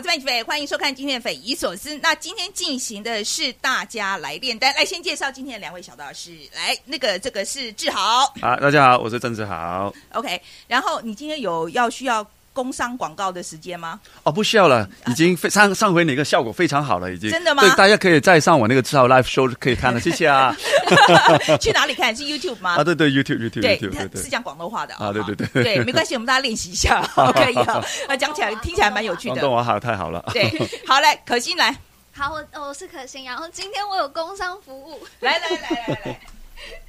我是麦吉飞，欢迎收看今天的匪夷所思。那今天进行的是大家来炼丹，来先介绍今天的两位小道士。来，那个这个是志豪啊，大家好，我是郑志豪。，OK。然后你今天有要需要工商广告的时间吗？哦，不需要了，已经非上上回那个效果非常好了，已经真的吗对，大家可以再上我那个志豪 live show 可以看了，谢谢啊。去哪里看？是 YouTube 吗？啊，对对，YouTube YouTube 对，对对是。讲广东话的啊对对对对，没关系，我们大家练习一下，可以啊。那讲起来听起来蛮有趣的广东。话好，太好了。对，好嘞，可心来，好，我我是可心，然后今天我有工商服务，来来来来来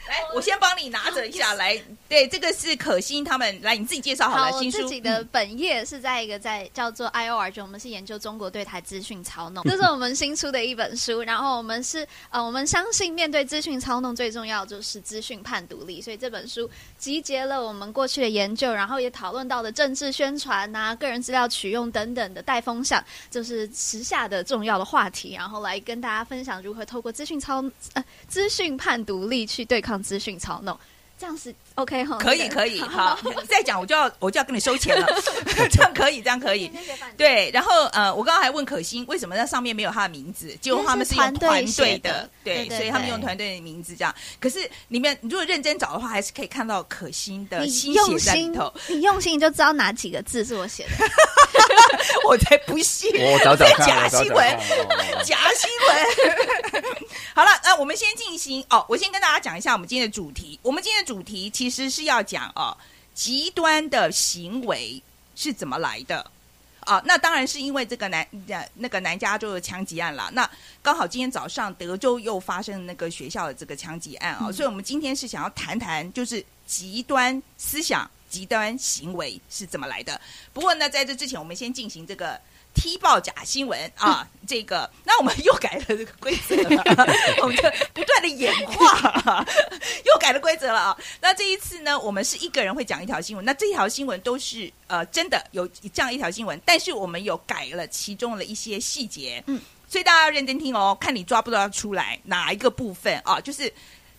来，我先帮你拿着一下来。对，这个是可心他们来，你自己介绍好了。我新书自己的本业是在一个在叫做 IOR 就我们是研究中国对台资讯操弄，这是我们新出的一本书。然后我们是呃，我们相信面对资讯操弄最重要就是资讯判独立，所以这本书集结了我们过去的研究，然后也讨论到了政治宣传呐、个人资料取用等等的带风向，就是时下的重要的话题，然后来跟大家分享如何透过资讯操呃资讯判独立去对抗资讯操弄。这样是 OK 哈？可以可以，好，再讲我就要我就要跟你收钱了，这样可以，这样可以。对，然后呃，我刚刚还问可心为什么那上面没有他的名字，结果他们是用团队的的，对，所以他们用团队的名字这样。可是里面你如果认真找的话，还是可以看到可心的你心用心血在里头。，你用心你就知道哪几个字是我写的。我才不信，我找找看，假新闻假新闻。好了，那我们先进行哦，我先跟大家讲一下我们今天的主题。我们今天的主题其实是要讲哦，极端的行为是怎么来的。啊，那当然是因为这个南呃那个南加州的枪击案啦。那刚好今天早上德州又发生那个学校的这个枪击案啊，嗯所以我们今天是想要谈谈就是极端思想、极端行为是怎么来的。不过呢，在这之前，我们先进行这个踢爆假新闻啊，这个那我们又改了这个规则了，我们就不断的演化，又改了规则了啊。那这一次呢，我们是一个人会讲一条新闻，那这条新闻都是呃真的有这样一条新闻，但是我们有改了其中的一些细节，嗯，所以大家要认真听哦，看你抓不抓出来哪一个部分啊，就是。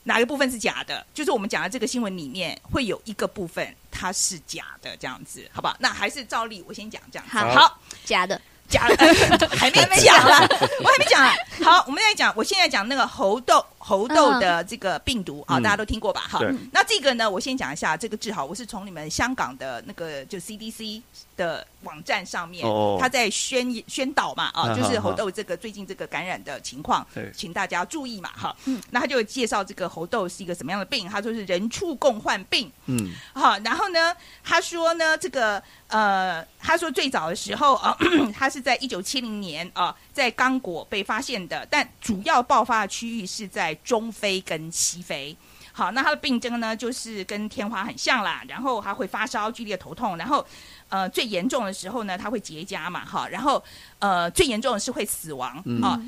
哪个部分是假的？就是我们讲的这个新闻里面会有一个部分它是假的，这样子，好不好？那还是照例我先讲这样子。好好，假的，假的 还没讲啦，我还没讲啊。好，我们在讲，我现在讲那个猴痘猴痘的这个病毒啊，嗯。大家都听过吧？哈。对，那这个呢，我先讲一下这个治好，我是从你们香港的那个就 CDC 的网站上面哦，他在宣宣导嘛啊，嗯就是猴痘这个最近这个感染的情况对，请大家注意嘛哈。嗯。那他就介绍这个猴痘是一个什么样的病，他说是人畜共患病。嗯，好，然后呢，他说呢，这个呃，他说最早的时候啊，他是在一九七零年啊，在刚果被发现的，但主要爆发的区域是在中非跟西非。好，那它的病症呢，就是跟天花很像啦，然后它会发烧、剧烈头痛，然后呃最严重的时候呢，它会结痂嘛，哈，然后呃最严重的是会死亡、嗯啊。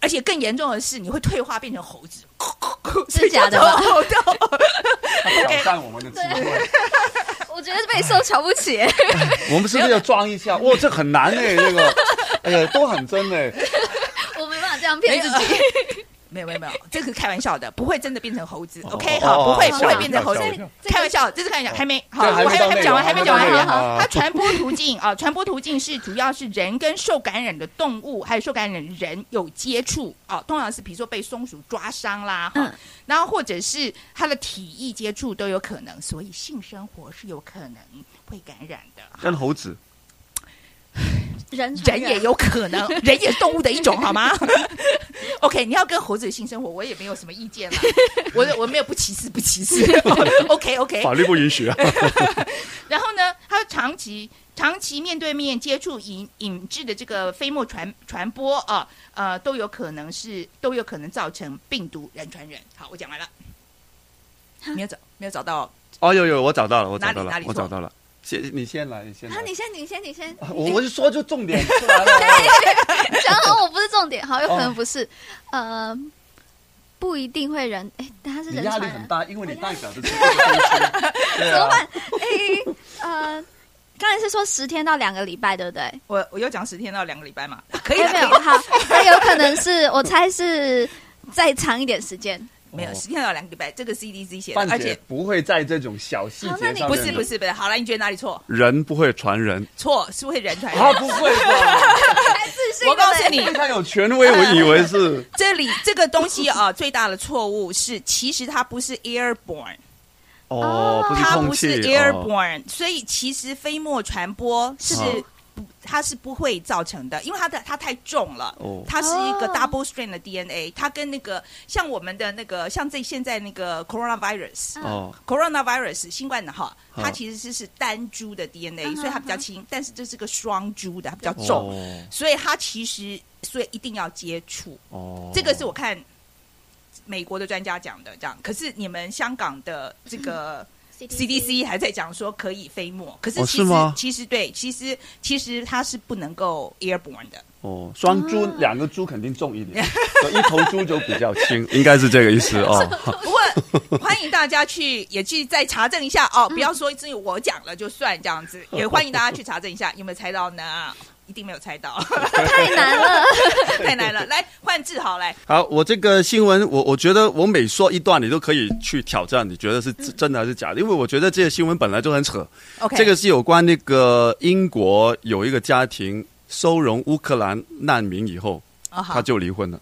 而且更严重的是，你会退化变成猴子，是假的吧 挑战我们的智慧，我觉得被受瞧不起。我们是不是要装一下？哇，这很难哎，这个，哎呀，都很真哎。我没办法这样骗自己。没有没有没有，这个是开玩笑的，不会真的变成猴子。哦 OK，哦好，不会哦不会变成猴子开玩笑，这是开玩笑，还没好，我还没讲完，还没讲完，好啊它传播途径啊，传播途径是主要是人跟受感染的动物，还有受感染的人有接触啊，通常是比如说被松鼠抓伤啦，哈嗯，然后或者是它的体液接触都有可能，所以性生活是有可能会感染的。跟猴子，人人也有可能，人也是动物的一种，好吗？OK，你要跟猴子的性生活，我也没有什么意见了。我我没有不歧视，不歧视。OK OK。法律不允许啊。然后呢，他长期长期面对面接触引引致的这个飞沫传传播啊，呃，都有可能是都有可能造成病毒人传人。好，我讲完了。没有找没有找到，哦，有有，我找到了，我找到了我找到了。先，你先来，你先来啊，。你先，你先，你先。我我就说就重点出来了。讲好，我不是重点，好，有可能不是。呃，不一定会人，哎，他是你人传，压力很大，因为你代表的是 啊，怎么办？哎，呃，刚才是说十天到两个礼拜，对不对？我我又讲十天到两个礼拜嘛，可以没有，好，那有可能是我猜是再长一点时间。没有哦。十天到两个礼拜，这个 CDC 写的，而且不会在这种小细节上，不是不是不是，好了，你觉得哪里错？人不会传人。错是会人传人。啊，不会吧？我告诉你，非常有权威，我以为是。这里这个东西啊，最大的错误是，其实它不是 airborne，哦，不是它空气不是哦。airborne，、所以其实飞沫传播是哦不，它是不会造成的，因为它的它太重了。哦它是一个哦 double strain 的 DNA，它跟那个像我们的那个像这现在那个 coronavirus，、哦 coronavirus 新冠的哈，嗯它其实是是单株的 DNA，、嗯所以它比较轻，但是这是个双株的，它比较重，哦所以它其实所以一定要接触。哦，这个是我看美国的专家讲的，这样。可是你们香港的这个 CDC 还在讲说可以飞沫，可是哦其实、其实对，其实其实它是不能够 airborne 的。哦，双猪啊两个猪肯定重一点，一头猪就比较轻，应该是这个意思哦。不过欢迎大家去也去再查证一下哦，不要说只有我讲了就算这样子，也欢迎大家去查证一下，有没有猜到呢？一定没有猜到，太难了。太难了。来换志豪来，好，我这个新闻，我我觉得我每说一段，你都可以去挑战，你觉得是嗯真真的还是假的？因为我觉得这个新闻本来就很扯。OK，这个是有关那个英国有一个家庭收容乌克兰难民以后，他就离婚了。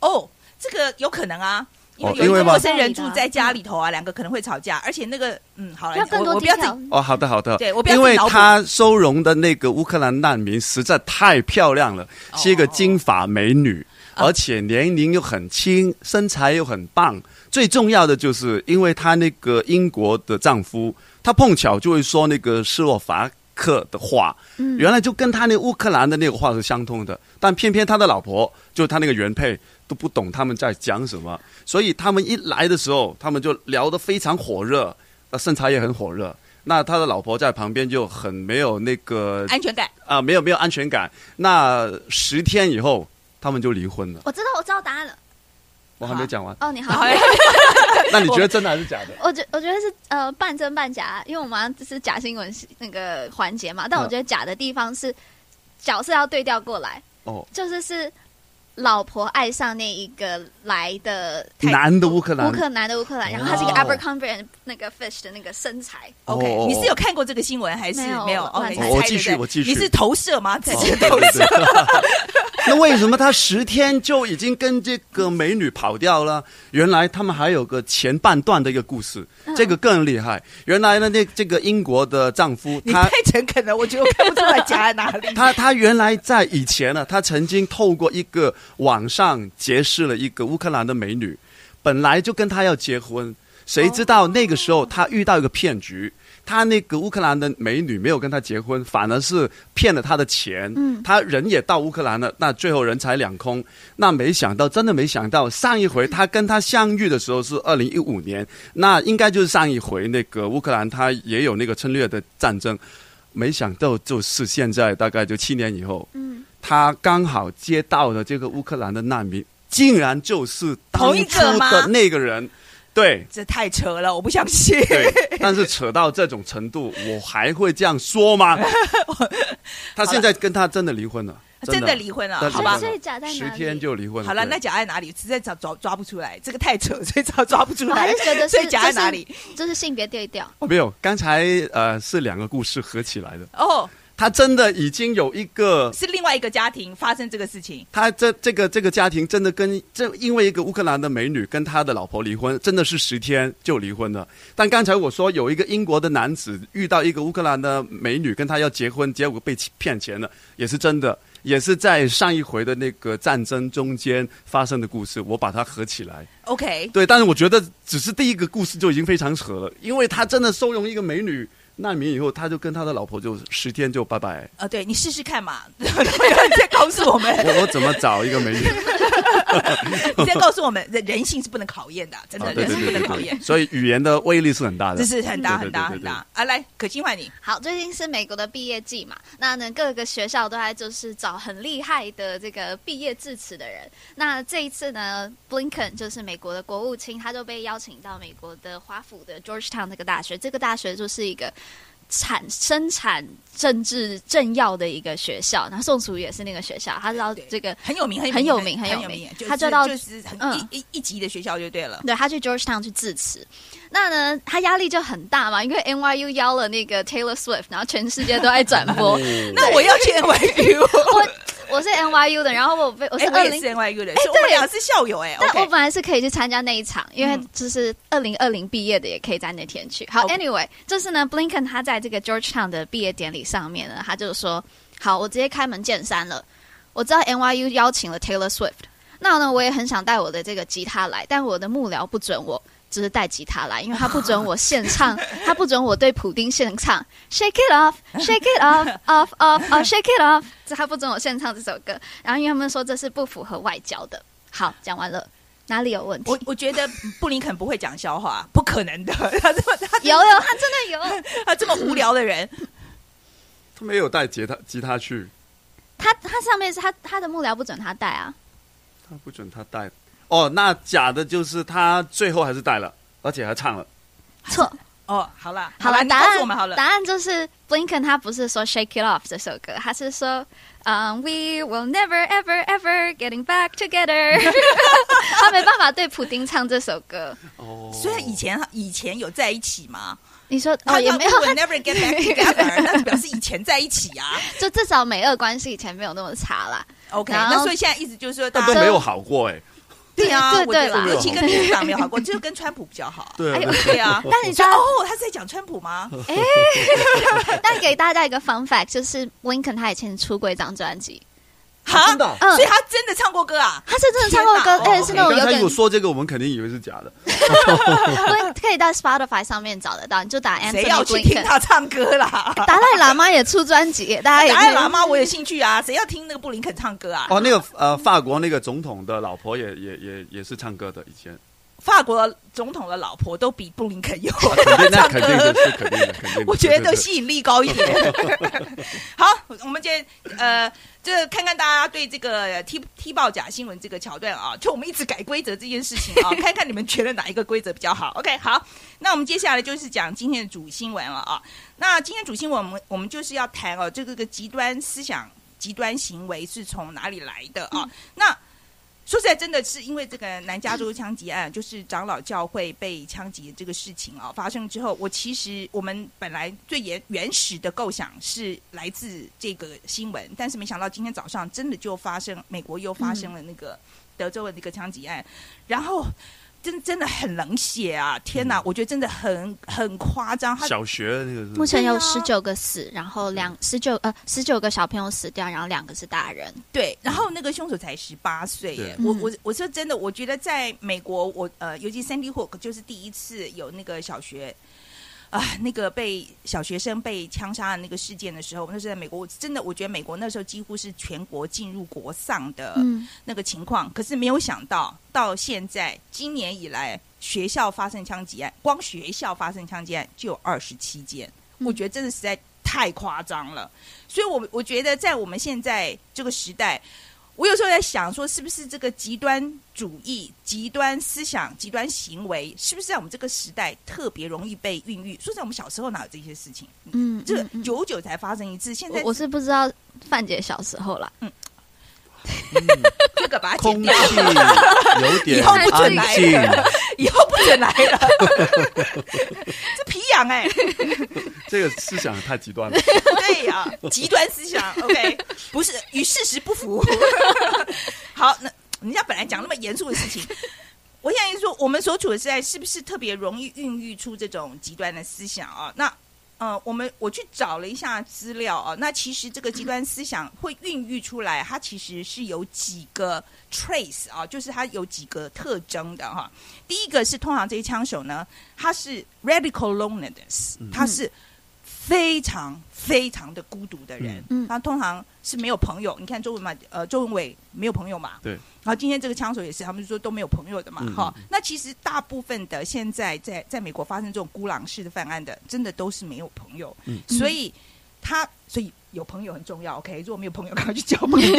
哦，这个有可能啊。因为哦因为嘛有一个陌生人住在家里头啊，两个可能会吵架，而且那个嗯，好了，要更多我我不要自己哦，好的好的，对我不要因为他收容的那个乌克兰难民实在太漂亮了，是一个金发美女，哦而且年龄又很轻，身材又很棒。最重要的就是，因为她那个英国的丈夫，他碰巧就会说那个斯洛伐克的话，嗯。原来就跟他那乌克兰的那个话是相通的，但偏偏他的老婆就是他那个原配都不懂他们在讲什么，所以他们一来的时候，他们就聊得非常火热，那，身材也很火热。那他的老婆在旁边就很没有那个安全感。啊、没有没有安全感。那十天以后，他们就离婚了。我知道，我知道答案了。我还没讲完，哦，你好 那你觉得真的还是假的？我觉我觉得是呃半真半假，因为我们好像这是假新闻那个环节嘛。但我觉得假的地方是角色要对调过来，哦，就是是老婆爱上那一个来的男的乌克兰乌克兰的乌克兰，然后他是一个哦 Abercrombie 那个 fish 的那个身材。OK，、哦你是有看过这个新闻还是没有没有？OK，我继续我继续你是投射吗？直接投射。那为什么他十天就已经跟这个美女跑掉了？原来他们还有个前半段的一个故事，这个更厉害。原来呢，那这个英国的丈夫他你太诚恳了，我觉得我看不出来假在哪里。他他原来在以前呢，他曾经透过一个网上结识了一个乌克兰的美女，本来就跟他要结婚，谁知道那个时候他遇到一个骗局。他那个乌克兰的美女没有跟他结婚，反而是骗了他的钱。嗯他人也到乌克兰了，那最后人财两空。那没想到，真的没想到，上一回他跟他相遇的时候是二零一五年，那应该就是上一回那个乌克兰他也有那个侵略的战争。没想到就是现在，大概就七年以后，嗯，他刚好接到的这个乌克兰的难民，竟然就是当同一初的那个人。对这太扯了，我不相信。对，但是扯到这种程度，我还会这样说吗？他现在跟他真的离婚了，真的离婚了好吧所以假在哪十天就离婚了。好了，那假在哪里？实在找抓抓不出来，这个太扯，所以找抓不出我 还来是。觉得所以是假在哪里？这是性别对调。哦没有，刚才呃是两个故事合起来的。哦，他真的已经有一个是另外一个家庭发生这个事情。他这这个这个家庭真的跟这因为一个乌克兰的美女跟他的老婆离婚，真的是十天就离婚了。但刚才我说有一个英国的男子遇到一个乌克兰的美女，跟他要结婚，结果被骗钱了，也是真的，也是在上一回的那个战争中间发生的故事，我把它合起来。OK，对，但是我觉得只是第一个故事就已经非常扯了，因为他真的收容一个美女难民以后，他就跟他的老婆就十天就拜拜。呃，对你试试看嘛，再告诉我们，我我怎么找一个美女？你再告诉我们，人人性是不能考验的，真的人性不能考验，所以语言的威力是很大的。这是很大很大很大啊！来，可心换你，好，最近是美国的毕业季嘛，那呢各个学校都在就是找很厉害的这个毕业致辞的人。那这一次呢，Blinken 就是美国的国务卿，他就被邀请到美国的华府的 Georgetown 这个大学，这个大学就是一个产生产政治政要的一个学校，然后宋楚瑜也是那个学校，他知道这个，很有名，很很有名很有名，他就到就是很嗯一一一级的学校就对了。对他去 Georgetown 去致辞，那呢他压力就很大嘛，因为 NYU 邀了那个 Taylor Swift，然后全世界都在转 播。那我要去 NYU，我我是 NYU 的，然后我被我是二零。NYU 的，所以我们俩是校友哎。但我本来是可以去参加那一场，因为嗯就是二零二零毕业的也可以在那天去。好 OK，Anyway，就是呢，Blinken 他在这个 Georgetown 的毕业典礼上面呢，他就说：“好，我直接开门见山了。我知道 NYU 邀请了 Taylor Swift，那呢，我也很想带我的这个吉他来，但我的幕僚不准我。”只是带吉他来，因为他不准 我现唱，他不准我对普丁现唱，Shake it off，Shake it off，off off off，Shake it off，这他不准我现唱这首歌，然后因为他们说这是不符合外交的。好，讲完了，哪里有问题？我我觉得布林肯不会讲笑话，不可能的。他这么他有有，他真的有。他这么无聊的人，他没有带吉他吉他去，他他上面是他他的幕僚不准他带啊。他不准他带。哦，那假的就是他最后还是带了，而且还唱了。错，哦，好了，好了，答案我们好了答。案就是 Blinken 他不是说 Shake It Off 这首歌，他是说嗯、We will never ever ever getting back together。他没办法对普丁唱这首歌。哦，虽然以前以前有在一起嘛，你说哦也没有，We will never get back together，那表示以前在一起啊。就至少美俄关系以前没有那么差啦。OK，那所以现在意思就是说，大家但都没有好过哎。对啊，对我觉得对啦尤其跟民主党没有好过，就跟川普比较好。对对。啊，但你知道哦，他是在讲川普吗？但给大家一个 fun fact，就是 Blinken 他以前出过一张专辑，哈，真的啊嗯所以他真的唱过歌啊？他是真的唱过歌，而且是那种有点刚才有说这个，我们肯定以为是假的。对，可以到 Spotify 上面找得到，你就打谁要去听。他唱歌啦？达赖喇嘛也出专辑，大家也达赖喇嘛我有兴趣啊，谁要听那个布林肯唱歌啊？哦，那个呃，法国那个总统的老婆也也也也是唱歌的，以前法国总统的老婆都比布林肯有 那唱肯定的 肯定的，肯定的。我觉得吸引力高一点。好，我们今天呃，这看看大家对这个踢踢爆假新闻这个桥段啊，就我们一直改规则这件事情啊，看看你们觉得哪一个规则比较好。OK，好，那我们接下来就是讲今天的主新闻了啊。那今天主新闻，我们我们就是要谈哦，这个个极端思想、极端行为是从哪里来的啊？那说实在，真的是因为这个南加州枪击案，就是长老教会被枪击的这个事情啊发生之后，我其实我们本来最原原始的构想是来自这个新闻，但是没想到今天早上真的就发生，美国又发生了那个德州的那个枪击案，然后真真的很冷血啊！天哪，我觉得真的很很夸张，他小学那个是目前有十九个死，然后两十九呃十九个小朋友死掉，然后两个是大人。对，然后那个凶手才十八岁我我我说真的，我觉得在美国，我呃，尤其 Sandy Hook 就是第一次有那个小学。啊，那个被小学生被枪杀的那个事件的时候，那是在美国，我真的我觉得美国那时候几乎是全国进入国丧的嗯，那个情况。可是没有想到，到现在今年以来，学校发生枪击案，光学校发生枪击案就有二十七件，嗯我觉得真的实在太夸张了。所以我，我觉得在我们现在这个时代，我有时候在想，说是不是这个极端主义、极端思想、极端行为，是不是在我们这个时代特别容易被孕育？说在，我们小时候哪有这些事情？嗯，这嗯嗯久久才发生一次，现在我我是不知道范姐小时候啦，这个把它空剪气掉，有点以后不准安来静，了，以后不准来了。这皮痒哎、这个思想太极端了。对呀、极端思想，OK，不是与事实不符。好，那人家本来讲那么严肃的事情，我现在说我们所处的时代是不是特别容易孕育出这种极端的思想啊？那呃，我们我去找了一下资料啊，那其实这个极端思想会孕育出来，它其实是有几个 trace 啊，就是它有几个特征的哈。第一个是通常这些枪手呢，他是 radical loneliness，他是非常非常的孤独的人，嗯。他通常是没有朋友。你看周文嘛，呃，周文伟没有朋友嘛，对。然后今天这个枪手也是，他们说都没有朋友的嘛，嗯。哈、那其实大部分的现在在在美国发生这种孤狼式的犯案的，真的都是没有朋友，嗯。所以他所以有朋友很重要，OK？如果没有朋友，赶快去交朋友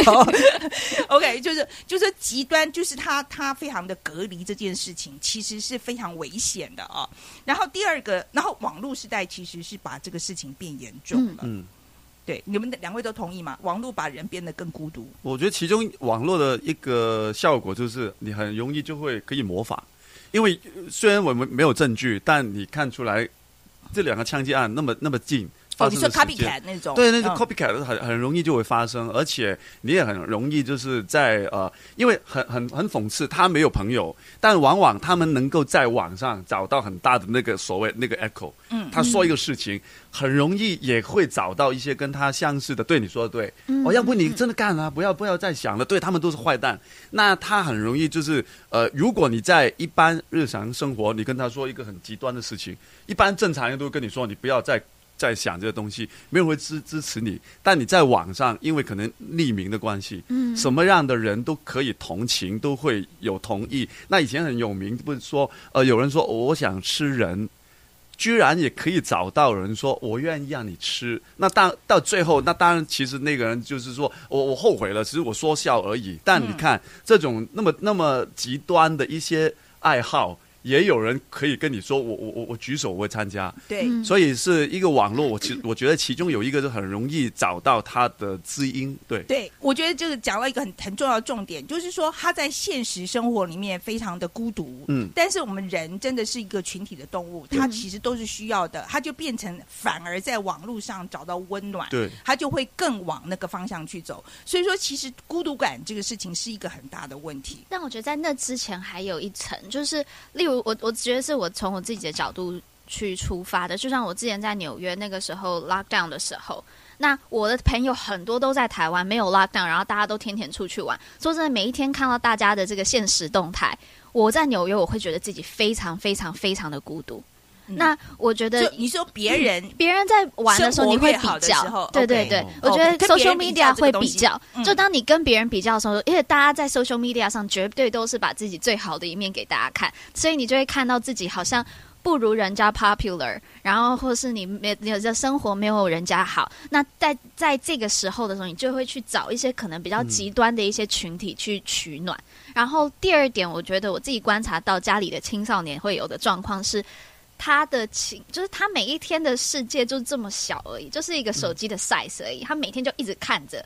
，OK？就是就是极端，就是他他非常的隔离这件事情，其实是非常危险的啊。然后第二个，然后网络时代其实是把这个事情变严重了。嗯，对，你们两位都同意吗？网络把人变得更孤独。我觉得其中网络的一个效果就是你很容易就会可以模仿，因为呃虽然我们没有证据，但你看出来这两个枪击案那么那么近。哦，你说发生的时间 copycat 那种，对，那个嗯。copycat 很很容易就会发生，而且你也很容易就是在呃，因为很很很讽刺，他没有朋友，但往往他们能够在网上找到很大的那个所谓那个 echo，嗯他说一个事情，很容易也会找到一些跟他相似的。对，你说的对，嗯哦，要不你真的干了，不要不要再想了，对他们都是坏蛋，那他很容易就是呃，如果你在一般日常生活，你跟他说一个很极端的事情，一般正常人都会跟你说，你不要再。在想这个东西，没有人会支支持你。但你在网上，因为可能匿名的关系，嗯什么样的人都可以同情，都会有同意。那以前很有名，不是说呃，有人说我想吃人，居然也可以找到人说我愿意让你吃。那当到最后，那当然其实那个人就是说我我后悔了，只是我说笑而已。但你看、这种那么那么极端的一些爱好。也有人可以跟你说，我我我我举手我会参加，对，嗯所以是一个网络。我其我觉得其中有一个是很容易找到他的知音，对，对，我觉得这个讲到一个很很重要的重点，就是说他在现实生活里面非常的孤独，嗯但是我们人真的是一个群体的动物，他其实都是需要的，他就变成反而在网络上找到温暖，对，他就会更往那个方向去走。所以说，其实孤独感这个事情是一个很大的问题。但我觉得在那之前还有一层，就是例如我我觉得是我从我自己的角度去出发的，就像我之前在纽约那个时候 lockdown 的时候。那我的朋友很多都在台湾，没有 lockdown，然后大家都天天出去玩。说真的，每一天看到大家的这个现实动态，我在纽约我会觉得自己非常非常非常的孤独。嗯那我觉得就你说别人别人在玩的时候，你会比较对对对哦，我觉得 social media 会比较嗯，就当你跟别人比较的时候，因为大家在 social media 上绝对都是把自己最好的一面给大家看，所以你就会看到自己好像。不如人家 popular，然后或是你没你的生活没有人家好，那在在这个时候的时候，你就会去找一些可能比较极端的一些群体去取暖。然后第二点，我觉得我自己观察到家里的青少年会有的状况是，他的情就是他每一天的世界就这么小而已，就是一个手机的 size 而已。他每天就一直看着，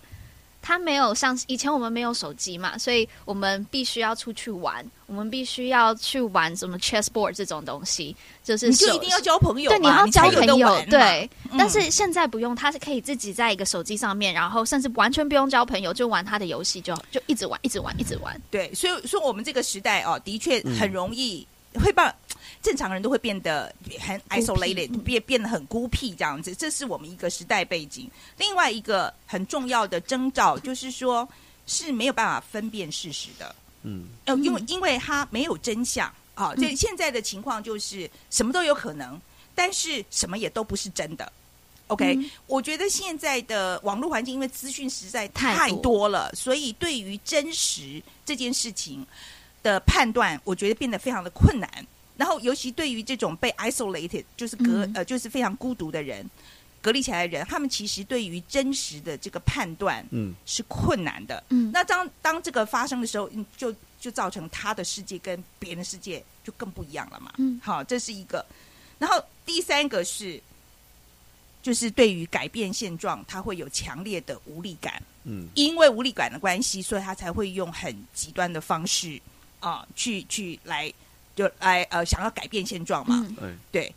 他没有像以前我们没有手机嘛，所以我们必须要出去玩，我们必须要去玩什么 chessboard 这种东西，就是你就一定要交朋友，对，你要交朋友对。嗯但是现在不用，他是可以自己在一个手机上面，然后甚至完全不用交朋友，就玩他的游戏，就就一直玩，一直玩，一直玩。对，所以说我们这个时代哦，的确嗯很容易会把正常人都会变得很 isolated，嗯变变得很孤僻这样子，这是我们一个时代背景。另外一个很重要的征兆就是说是没有办法分辨事实的，嗯，呃，因为嗯因为他没有真相啊。这现在的情况就是什么都有可能，但是什么也都不是真的。OK，、嗯我觉得现在的网络环境，因为资讯实在太多了，所以对于真实这件事情的判断，我觉得变得非常的困难。然后，尤其对于这种被 isolated，就是隔、嗯呃，就是非常孤独的人，隔离起来的人，他们其实对于真实的这个判断嗯，是困难的。嗯，那当当这个发生的时候，嗯就就造成他的世界跟别人的世界就更不一样了嘛。嗯好，这是一个。然后第三个是，就是对于改变现状，他会有强烈的无力感。嗯，因为无力感的关系，所以他才会用很极端的方式啊、去去来就来呃想要改变现状嘛。嗯对。对，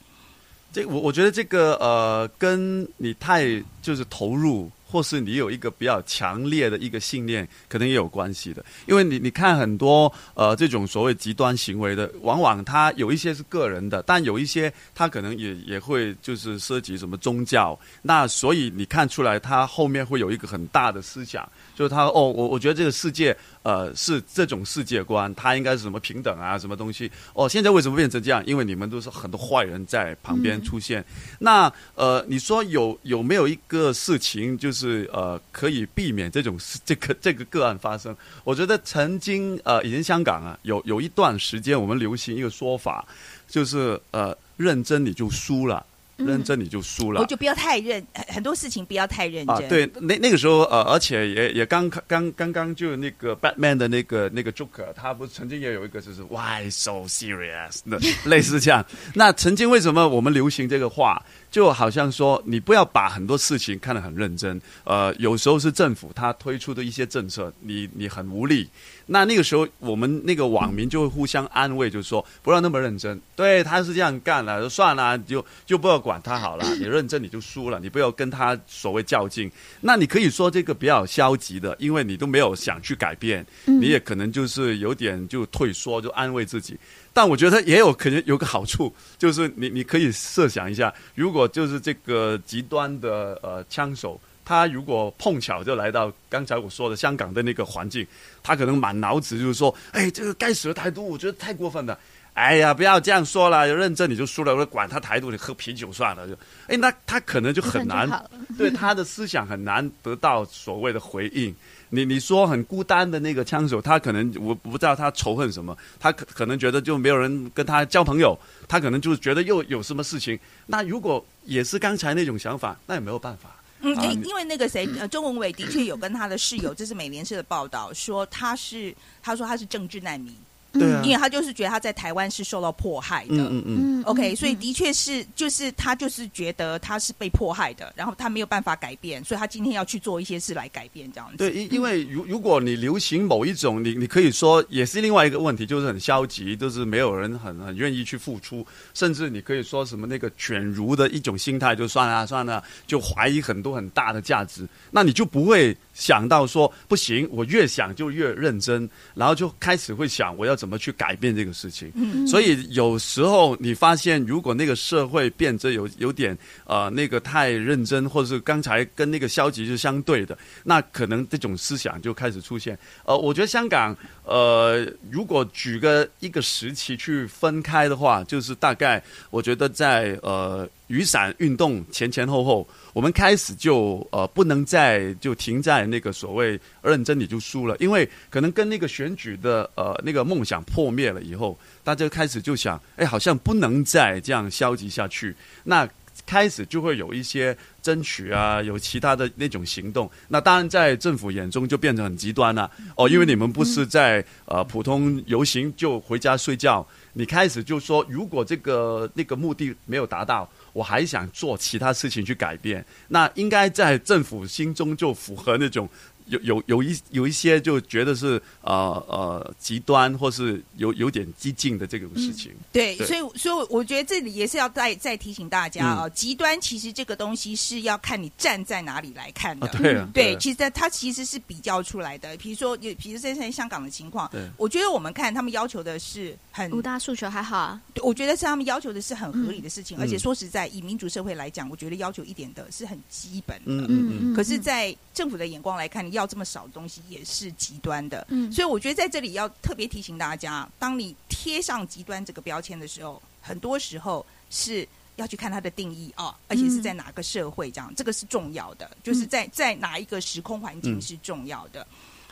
这我我觉得这个呃，跟你太就是投入，或是你有一个比较强烈的一个信念，可能也有关系的。因为你你看很多呃这种所谓极端行为的，往往他有一些是个人的，但有一些他可能也也会就是涉及什么宗教。那所以你看出来，他后面会有一个很大的思想，就是他哦，我我觉得这个世界呃是这种世界观，它应该是什么平等啊，什么东西哦。现在为什么变成这样？因为你们都是很多坏人在旁边出现。那呃，你说有有没有一个事情，就是呃可以避免这种这个这个个案发生？我觉得曾经呃以前香港啊有有一段时间，我们流行一个说法，就是呃认真你就输了。嗯认真你就输了我。就不要太认，很很多事情不要太认真。啊，对，那那个时候呃，而且也也刚刚刚刚就那个 Batman 的那个那个 Joker，他不是曾经也有一个就是 Why so serious 的 类似这样。那曾经为什么我们流行这个话，就好像说你不要把很多事情看得很认真。呃，有时候是政府他推出的一些政策，你你很无力。那那个时候我们那个网民就会互相安慰，就是说不要那么认真。对，他是这样干了，就算了，就就不要管他好了。你认真你就输了，你不要跟他所谓较劲。那你可以说这个比较消极的，因为你都没有想去改变，你也可能就是有点就退缩，就安慰自己。但我觉得也有可能有个好处，就是你你可以设想一下，如果就是这个极端的呃枪手，他如果碰巧就来到刚才我说的香港的那个环境，他可能满脑子就是说，哎，这个该死的台独，我觉得太过分了。哎呀，不要这样说了，认真你就输了，我管他台独，你喝啤酒算了。就，哎，那他可能就很难，对他的思想很难得到所谓的回应。你你说很孤单的那个枪手，他可能我不知道他仇恨什么，他可可能觉得就没有人跟他交朋友，他可能就是觉得又有什么事情。那如果也是刚才那种想法，那也没有办法。嗯，啊因因为那个谁，呃，钟文伟的确有跟他的室友，这是美联社的报道，说他是他说他是政治难民，对啊。因为他就是觉得他在台湾是受到迫害的。嗯嗯嗯，嗯 OK，所以嗯的确是，就是他就是觉得他是被迫害的，然后他没有办法改变，所以他今天要去做一些事来改变这样子。对，因因为如如果你流行某一种，你你可以说也是另外一个问题，就是很消极，就是没有人很很愿意去付出，甚至你可以说什么那个犬儒的一种心态，就算了算了，就怀疑很多很大的价值，那你就不会想到说不行，我越想就越认真，然后就开始会想我要怎么去改变这个事情。嗯所以有时候你发现，如果那个社会变得有有点呃那个太认真，或者是刚才跟那个消极是相对的，那可能这种思想就开始出现。呃，我觉得香港呃，如果举个一个时期去分开的话，就是大概我觉得在呃雨伞运动前前后后，我们开始就呃不能再就停在那个所谓认真你就输了，因为可能跟那个选举的呃那个梦想破灭了以后，大家开始就想，哎，好像不能再这样消极下去，那。开始就会有一些争取啊，有其他的那种行动。那当然，在政府眼中就变成很极端了。哦，因为你们不是在呃普通游行就回家睡觉，你开始就说，如果这个那个目的没有达到，我还想做其他事情去改变，那应该在政府心中就符合那种。有有有一有一些就觉得是呃呃极端或是有有点激进的这种事情，对，对所以所以我觉得这里也是要再再提醒大家嗯啊、极端其实这个东西是要看你站在哪里来看的。啊，对啊，对，其实它它其实是比较出来的。比如说，有比如说在香港的情况对，我觉得我们看他们要求的是很五大诉求还好啊，对我觉得是他们要求的是很合理的事情，嗯而且说实在，以民主社会来讲，我觉得要求一点的是很基本的。嗯嗯嗯，可是，在政府的眼光来看，你要这么少的东西也是极端的。嗯所以，我觉得在这里要特别提醒大家，当你贴上极端这个标签的时候，很多时候是要去看它的定义啊，而且是在哪个社会这样，这个是重要的，就是在在哪一个时空环境嗯是重要的。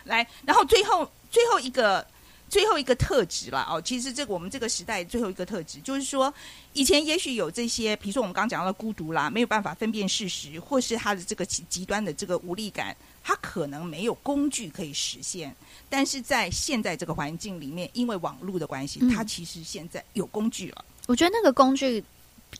来，然后最后最后一个。最后一个特质啦，哦，其实这个我们这个时代最后一个特质，就是说，以前也许有这些，比如说我们刚刚讲到的孤独啦，没有办法分辨事实，或是他的这个极极端的这个无力感，他可能没有工具可以实现。但是在现在这个环境里面，因为网络的关系，嗯他其实现在有工具了。我觉得那个工具，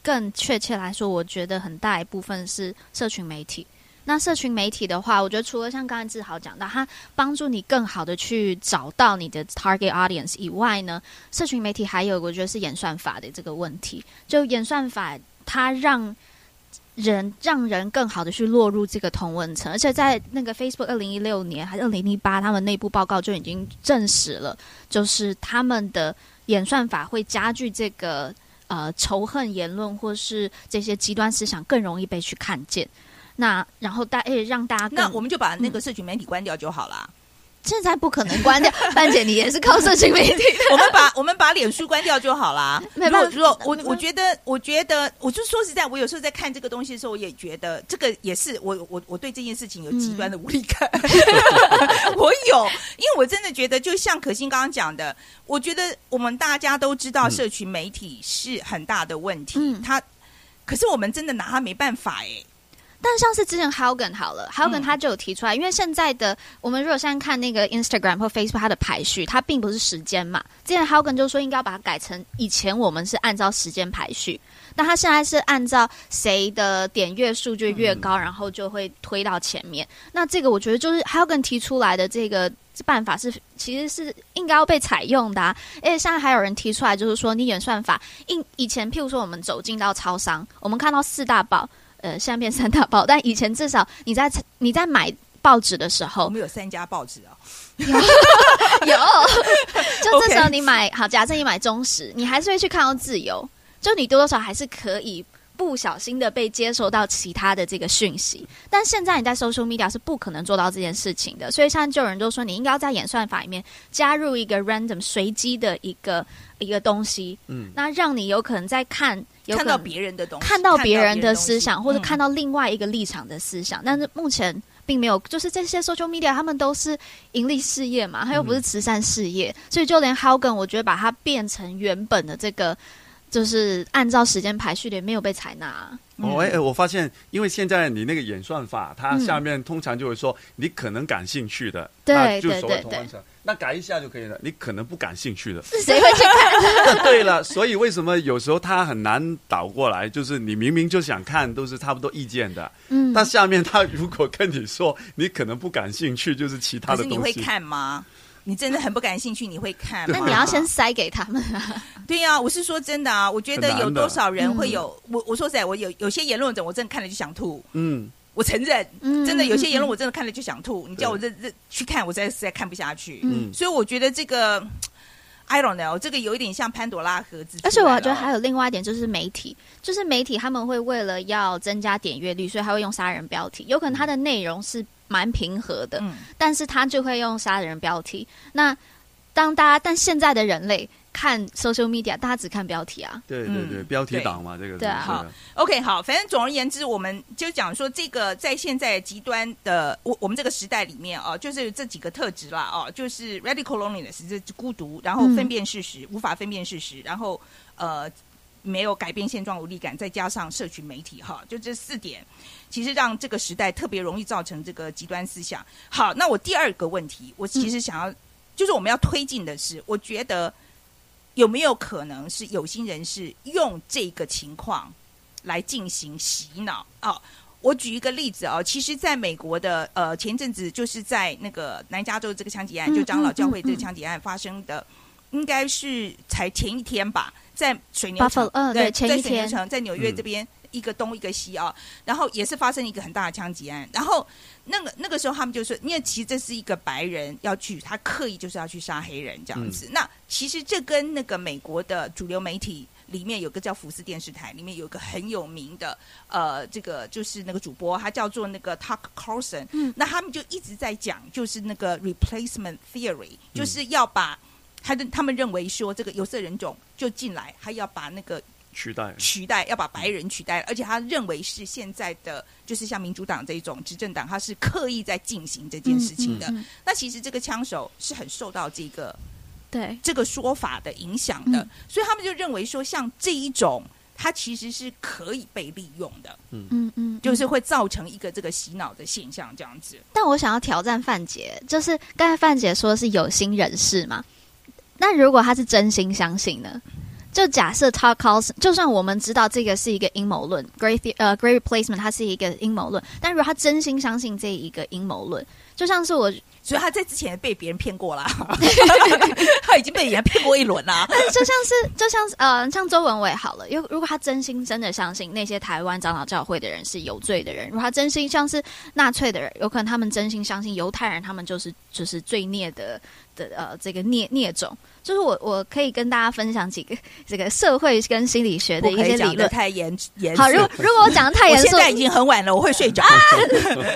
更确切来说，我觉得很大一部分是社群媒体。那社群媒体的话，我觉得除了像刚才志豪讲到，它帮助你更好的去找到你的 target audience 以外呢，社群媒体还有我觉得是演算法的这个问题。就演算法，它让人让人更好的去落入这个同温层，而且在那个 Facebook 二零一六年还是二零一八，他们内部报告就已经证实了，就是他们的演算法会加剧这个呃仇恨言论或是这些极端思想更容易被去看见。那然后大诶让大家那我们就把那个社群媒体关掉就好啦。现在不可能关掉，范姐你也是靠社群媒体，我们把我们把脸书关掉就好啦。没办法如果我我觉得，我觉得，我就说实在，我有时候在看这个东西的时候，我也觉得这个也是我我我对这件事情有极端的无力感。我有，因为我真的觉得，就像可心刚刚讲的，我觉得我们大家都知道，嗯社群媒体是很大的问题。嗯它可是我们真的拿它没办法哎。但像是之前 Haugen 好了，Haugen 他就有提出来，因为现在的我们如果现在看那个 Instagram 或 Facebook 它的排序，它并不是时间嘛。之前 Haugen 就说应该把它改成以前我们是按照时间排序，那他现在是按照谁的点阅数就越高，然后就会推到前面。那这个我觉得就是 Haugen 提出来的这个办法是其实是应该要被采用的，而且现在还有人提出来，就是说你演算法，以以前譬如说我们走进到超商，我们看到四大报。呃，现在变三大报，但以前至少你在你在买报纸的时候，我们有三家报纸啊，有，就这时候你买好，假设你买中时，你还是会去看到自由，就你多多少还是可以不小心的被接收到其他的这个讯息，但现在你在 social media 是不可能做到这件事情的，所以现在就有人就说你应该要在演算法里面加入一个 random 随机的一个一个东西，嗯，那让你有可能在看。看到别人的东西，看到别人的思想，或者看到另外一个立场的思想，但是目前并没有。就是这些 social media，他们都是盈利事业嘛，他又不是慈善事业，所以就连 Haugen，我觉得把它变成原本的这个，就是按照时间排序的，没有被采纳。哦，哎，我发现，因为现在你那个演算法，它下面通常就会说你可能感兴趣的，对对对对。那改一下就可以了。你可能不感兴趣的，是谁会去看？对了，所以为什么有时候他很难倒过来？就是你明明就想看，都是差不多意见的。嗯，但下面他如果跟你说你可能不感兴趣，就是其他的东西。你会看吗？你真的很不感兴趣，你会看？那你要先塞给他们啊。对呀，我是说真的啊。我觉得有多少人会有我？我说实在，我有有些言论者，我真的看了就想吐。嗯。我承认，真的有些言论我真的看了就想吐。你叫我认认去看，我实在实在看不下去。嗯，所以我觉得这个，I don't know，这个有一点像潘朵拉盒子。而且我觉得还有另外一点，就是媒体，就是媒体他们会为了要增加点阅率，所以他会用杀人标题。有可能它的内容是蛮平和的，但是他就会用杀人标题。那当大家，但现在的人类。看 social media，大家只看标题啊。对对对，标题党嘛，这个。对啊。好，OK，好，反正总而言之，我们就讲说，这个在现在极端的我我们这个时代里面哦，就是这几个特质啦哦，就是 radical loneliness，这孤独，然后分辨事实，无法分辨事实，然后呃没有改变现状无力感，再加上社群媒体哈，就这四点，其实让这个时代特别容易造成这个极端思想。好，那我第二个问题，我其实想要，就是我们要推进的是，我觉得。有没有可能是有心人士用这个情况来进行洗脑？哦，我举一个例子哦，其实在美国的呃前阵子就是在那个南加州这个枪击案，就长老教会这个枪击案发生的，应该是才前一天吧，在水牛城，对，前一天，在纽约这边。一个东一个西啊，然后也是发生一个很大的枪击案，然后那个那个时候他们就说，因为其实这是一个白人要去，他刻意就是要去杀黑人这样子。那其实这跟那个美国的主流媒体里面有个叫福斯电视台，里面有个很有名的呃，这个就是那个主播，他叫做那个 Tuck Carlson。嗯，那他们就一直在讲，就是那个 replacement theory，就是要把他的他们认为说这个有色人种就进来，他要把那个。取代取代要把白人取代，而且他认为是现在的就是像民主党这种执政党，他是刻意在进行这件事情的。那其实这个枪手是很受到这个对这个说法的影响的，所以他们就认为说，像这一种，它其实是可以被利用的。嗯嗯嗯，就是会造成一个这个洗脑的现象这样子。但我想要挑战范姐，就是刚才范姐说是有心人士嘛？那如果他是真心相信呢？就假设他 calls，就算我们知道这个是一个阴谋论，great 呃 great replacement，它是一个阴谋论，但如果他真心相信这一个阴谋论，就像是我，所以他在之前被别人骗过了，他已经被人家骗过一轮了。就像是就像是呃像周文伟好了，如如果他真心真的相信那些台湾长老教会的人是有罪的人，如果他真心像是纳粹的人，有可能他们真心相信犹太人他们就是就是罪孽的的呃这个孽孽种。就是我，我可以跟大家分享几个这个社会跟心理学的一些理论。太严严好，如果如果我讲的太严肃，现在已经很晚了，我会睡着。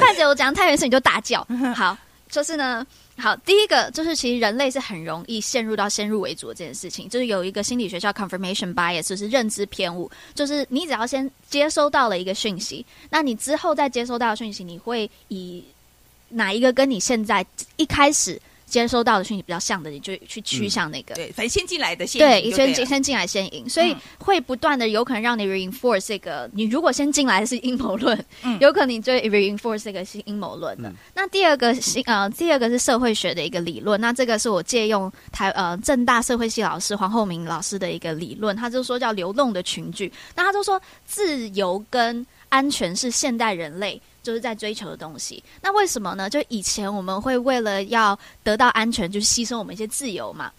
范姐，我讲的太严肃你就大叫。好，就是呢，好，第一个就是其实人类是很容易陷入到先入为主的这件事情，就是有一个心理学叫 confirmation bias，就是认知偏误，就是你只要先接收到了一个讯息，那你之后再接收到的讯息，你会以哪一个跟你现在一开始。接收到的讯息比较像的，你就去趋向那个。对，反正先进来的先对，赢就了先进先进来先赢，所以嗯会不断的有可能让你 reinforce 这个。你如果先进来是阴谋论，嗯有可能你就 reinforce 这个是阴谋论的。嗯那第二个是呃，第二个是社会学的一个理论，那这个是我借用台呃正大社会系老师黄厚明老师的一个理论，他就说叫流动的群聚。那他就说自由跟安全是现代人类。就是在追求的东西，那为什么呢？就以前我们会为了要得到安全，就牺牲我们一些自由嘛。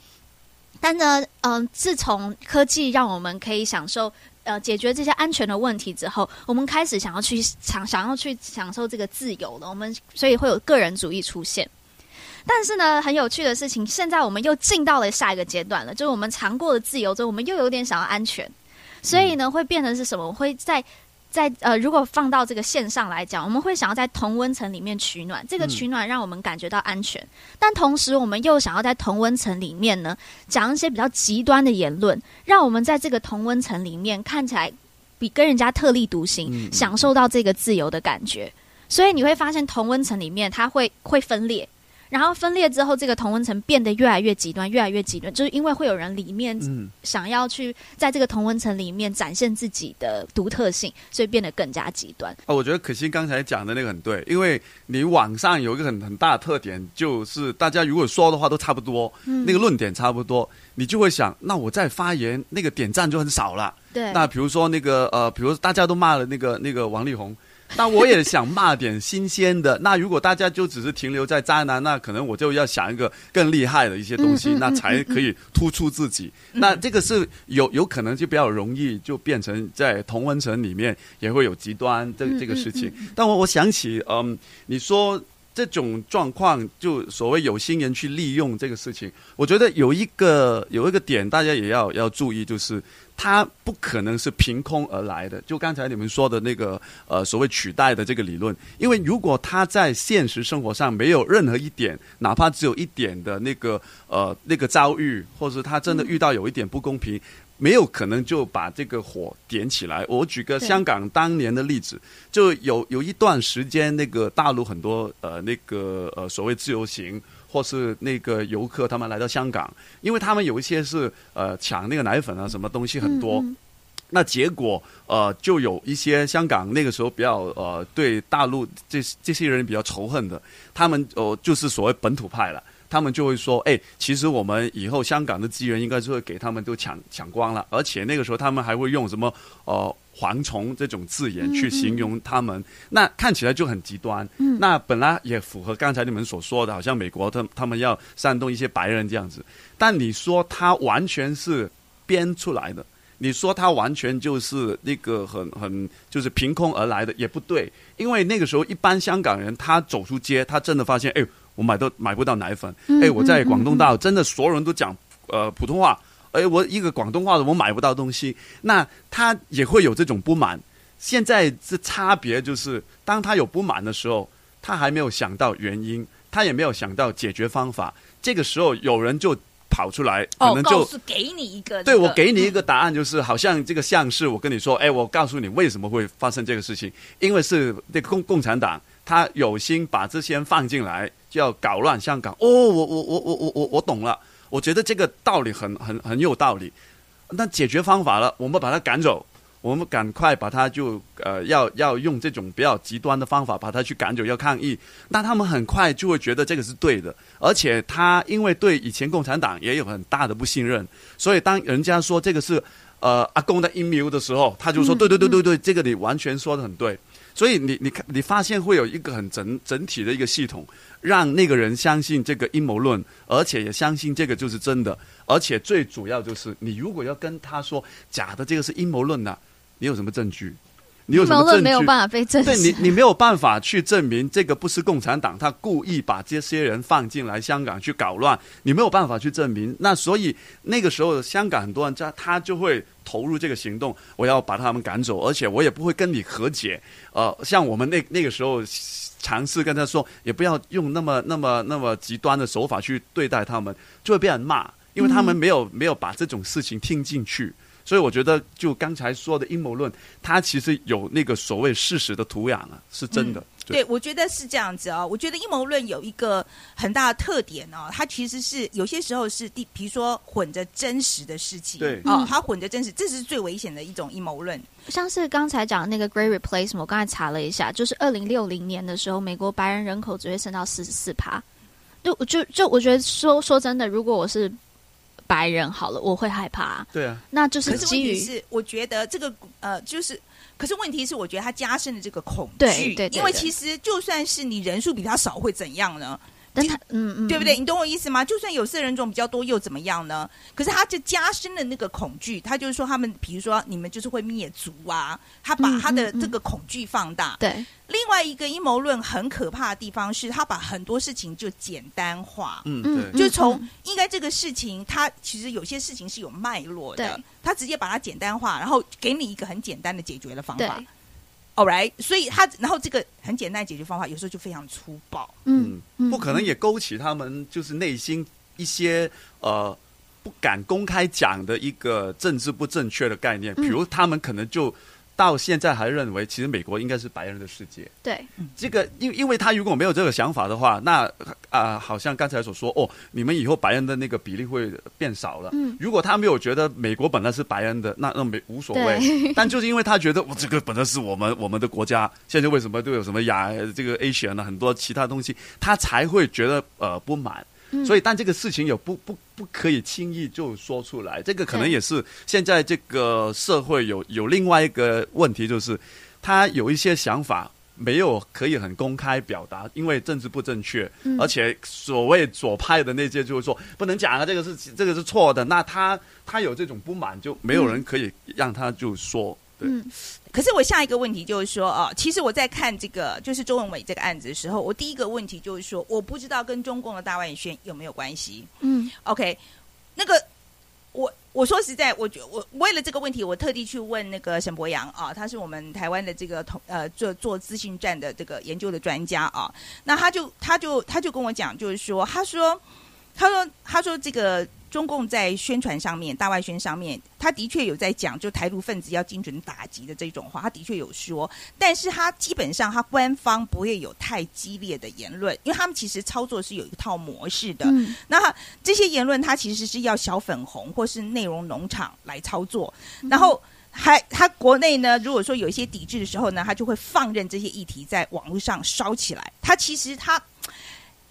但呢，嗯、自从科技让我们可以享受呃解决这些安全的问题之后，我们开始想要去想想要去享受这个自由了。我们所以会有个人主义出现。但是呢，很有趣的事情，现在我们又进到了下一个阶段了，就是我们尝过了自由之后，我们又有点想要安全，所以呢，会变成是什么？会在在呃，如果放到这个线上来讲，我们会想要在同温层里面取暖，这个嗯。取暖让我们感觉到安全，但同时我们又想要在同温层里面呢，讲一些比较极端的言论，让我们在这个同温层里面看起来比跟人家特立独行，嗯享受到这个自由的感觉。所以你会发现，同温层里面它会会分裂，然后分裂之后，这个同温层变得越来越极端，越来越极端，就是因为会有人里面嗯，想要去在这个同温层里面展现自己的独特性，所以变得更加极端。哦，我觉得可心刚才讲的那个很对，因为你网上有一个很很大的特点，就是大家如果说的话都差不多，嗯那个论点差不多，你就会想，那我再发言，那个点赞就很少了。对，那比如说那个呃，比如大家都骂了那个那个王力宏，那我也想骂点新鲜的。那如果大家就只是停留在渣男，那可能我就要想一个更厉害的一些东西，嗯嗯嗯那才可以突出自己。那这个是有有可能就比较容易就变成在同温层里面也会有极端这嗯这个事情。但我我想起，嗯，你说。这种状况，就所谓有心人去利用这个事情，我觉得有一个有一个点，大家也要要注意，就是它不可能是凭空而来的。就刚才你们说的那个呃所谓取代的这个理论，因为如果他在现实生活上没有任何一点，哪怕只有一点的那个呃那个遭遇，或是他真的遇到有一点不公平。没有可能就把这个火点起来。我举个香港当年的例子，就有有一段时间，那个大陆很多呃那个呃所谓自由行或是那个游客，他们来到香港，因为他们有一些是呃抢那个奶粉啊，什么东西很多。嗯嗯那结果呃，就有一些香港那个时候比较呃对大陆这这些人比较仇恨的，他们哦、就是所谓本土派了。他们就会说，哎，其实我们以后香港的资源应该是会给他们都抢抢光了，而且那个时候他们还会用什么呃蝗虫这种字眼去形容他们，那看起来就很极端。嗯。那本来也符合刚才你们所说的，好像美国他他们要煽动一些白人这样子，但你说他完全是编出来的。你说他完全就是那个很很就是凭空而来的也不对，因为那个时候一般香港人他走出街，他真的发现，哎，我买都买不到奶粉，嗯哎，我在嗯广东大陆真的所有人都讲呃普通话，哎，我一个广东话的我买不到东西，那他也会有这种不满。现在这差别就是，当他有不满的时候，他还没有想到原因，他也没有想到解决方法，这个时候有人就跑出来，可哦，能就告给你一个、对，我给你一个答案，就是好像这个像是我跟你说，哎，我告诉你为什么会发生这个事情，因为是那个共共产党他有心把这些人放进来，就要搞乱香港。哦，我我我我我我我懂了，我觉得这个道理很很很有道理。那解决方法了，我们把他赶走，我们赶快把他就呃要要用这种比较极端的方法把他去赶走，要抗议。那他们很快就会觉得这个是对的，而且他因为对以前共产党也有很大的不信任，所以当人家说这个是呃阿公的阴谋的时候，他就说嗯对对对对对，这个你完全说的很对。所以你你看你发现会有一个很整整体的一个系统，让那个人相信这个阴谋论，而且也相信这个就是真的，而且最主要就是你如果要跟他说假的这个是阴谋论的，你有什么证据？你有什么证据？论没有办法被证实。对你，你没有办法去证明这个不是共产党，他故意把这些人放进来香港去搞乱，你没有办法去证明。那所以那个时候，香港很多人他他就会投入这个行动，我要把他们赶走，而且我也不会跟你和解。呃，像我们那那个时候尝试跟他说，也不要用那么那么那么极端的手法去对待他们，就会被人骂，因为他们没有、没有把这种事情听进去。所以我觉得，就刚才说的阴谋论，它其实有那个所谓事实的土壤啊，是真的。对，我觉得是这样子哦。我觉得阴谋论有一个很大的特点哦，它其实是有些时候是第，比如说混着真实的事情，对哦嗯，它混着真实，这是最危险的一种阴谋论。像是刚才讲的那个 Great Replacement，我刚才查了一下，就是二零六零年的时候，美国白人人口只会升到四十四趴。就就就我觉得说说真的，如果我是白人好了，我会害怕、啊，对啊，那就是可是问基于题是，我觉得这个呃，就是，可是问题是，我觉得它加深了这个恐惧。对对对对因为其实就算是你人数比他少，会怎样呢？但他嗯嗯，对不对？你懂我意思吗？就算有色人种比较多，又怎么样呢？可是他就加深了那个恐惧，他就是说他们，比如说你们就是会灭族啊，他把嗯他的这个恐惧放大。对，另外一个阴谋论很可怕的地方是，他把很多事情就简单化。嗯，嗯对，就从嗯应该这个事情，它其实有些事情是有脉络的，他直接把它简单化，然后给你一个很简单的解决的方，法。All right，所以他然后这个很简单的解决方法，有时候就非常粗暴。嗯嗯，不可能也勾起他们就是内心一些呃不敢公开讲的一个政治不正确的概念，嗯。比如他们可能就到现在还认为，其实美国应该是白人的世界。对，这个因因为他如果没有这个想法的话，那啊、好像刚才所说哦，你们以后白人的那个比例会变少了。嗯如果他没有觉得美国本来是白人的，那那没无所谓。但就是因为他觉得我这个本来是我们我们的国家，现在为什么都有什么亚这个 Asian 啊很多其他东西，他才会觉得呃不满。嗯。所以，但这个事情有不不不可以轻易就说出来，这个可能也是现在这个社会有有另外一个问题，就是他有一些想法没有可以很公开表达，因为政治不正确，嗯而且所谓左派的那些就是说不能讲啊，这个是这个是错的，那他他有这种不满，就没有人可以让他就说。对，嗯可是我下一个问题就是说哦，其实我在看这个就是周文伟这个案子的时候，我第一个问题就是说，我不知道跟中共的大外宣有没有关系。嗯 OK，那个我我说实在，我觉我为了这个问题，我特地去问那个沈博阳啊，他是我们台湾的这个同呃做做资讯站的这个研究的专家啊，那他就他就他就跟我讲，就是说，他说他说他说这个。中共在宣传上面、大外宣上面，他的确有在讲，就台独分子要精准打击的这种话，他的确有说。但是他基本上，他官方不会有太激烈的言论，因为他们其实操作是有一套模式的。嗯那这些言论，他其实是要小粉红或是内容农场来操作，然后还他国内呢，如果说有一些抵制的时候呢，他就会放任这些议题在网络上烧起来。他其实他。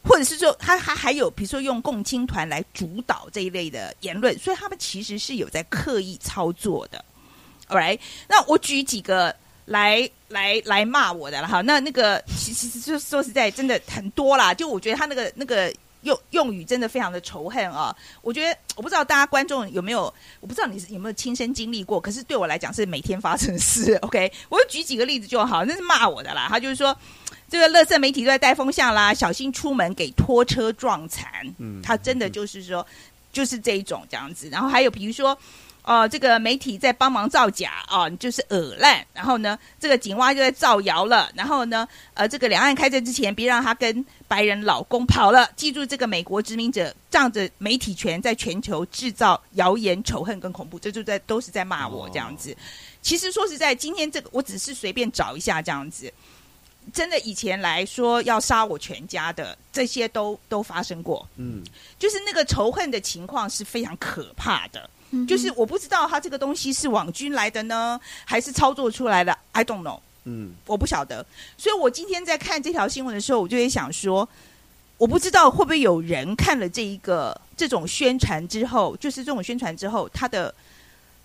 或者是说，他还还有，比如说用共青团来主导这一类的言论，所以他们其实是有在刻意操作的。All right，那我举几个来来来骂我的了哈。那那个其其实就说实在，真的很多啦。就我觉得他那个那个用用语真的非常的仇恨啊。我觉得我不知道大家观众有没有，我不知道你是有没有亲身经历过，可是对我来讲是每天发生的事。OK，我就举几个例子就好，那是骂我的啦。他就是说。这个乐色媒体都在带风向啦，小心出门给拖车撞残。嗯他真的就是说，就是这一种这样子。然后还有比如说，哦、这个媒体在帮忙造假啊、就是耳烂。然后呢，这个井蛙就在造谣了。然后呢，呃，这个两岸开战之前，别让他跟白人老公跑了。记住，这个美国殖民者仗着媒体权，在全球制造谣言、仇恨跟恐怖，这就在都是在骂我这样子。其实说实在，今天这个我只是随便找一下这样子。真的以前来说要杀我全家的这些都都发生过，嗯，就是那个仇恨的情况是非常可怕的。嗯就是我不知道他这个东西是网军来的呢，还是操作出来的，I don't know，嗯，我不晓得。所以我今天在看这条新闻的时候，我就会想说，我不知道会不会有人看了这一个这种宣传之后，就是这种宣传之后，他的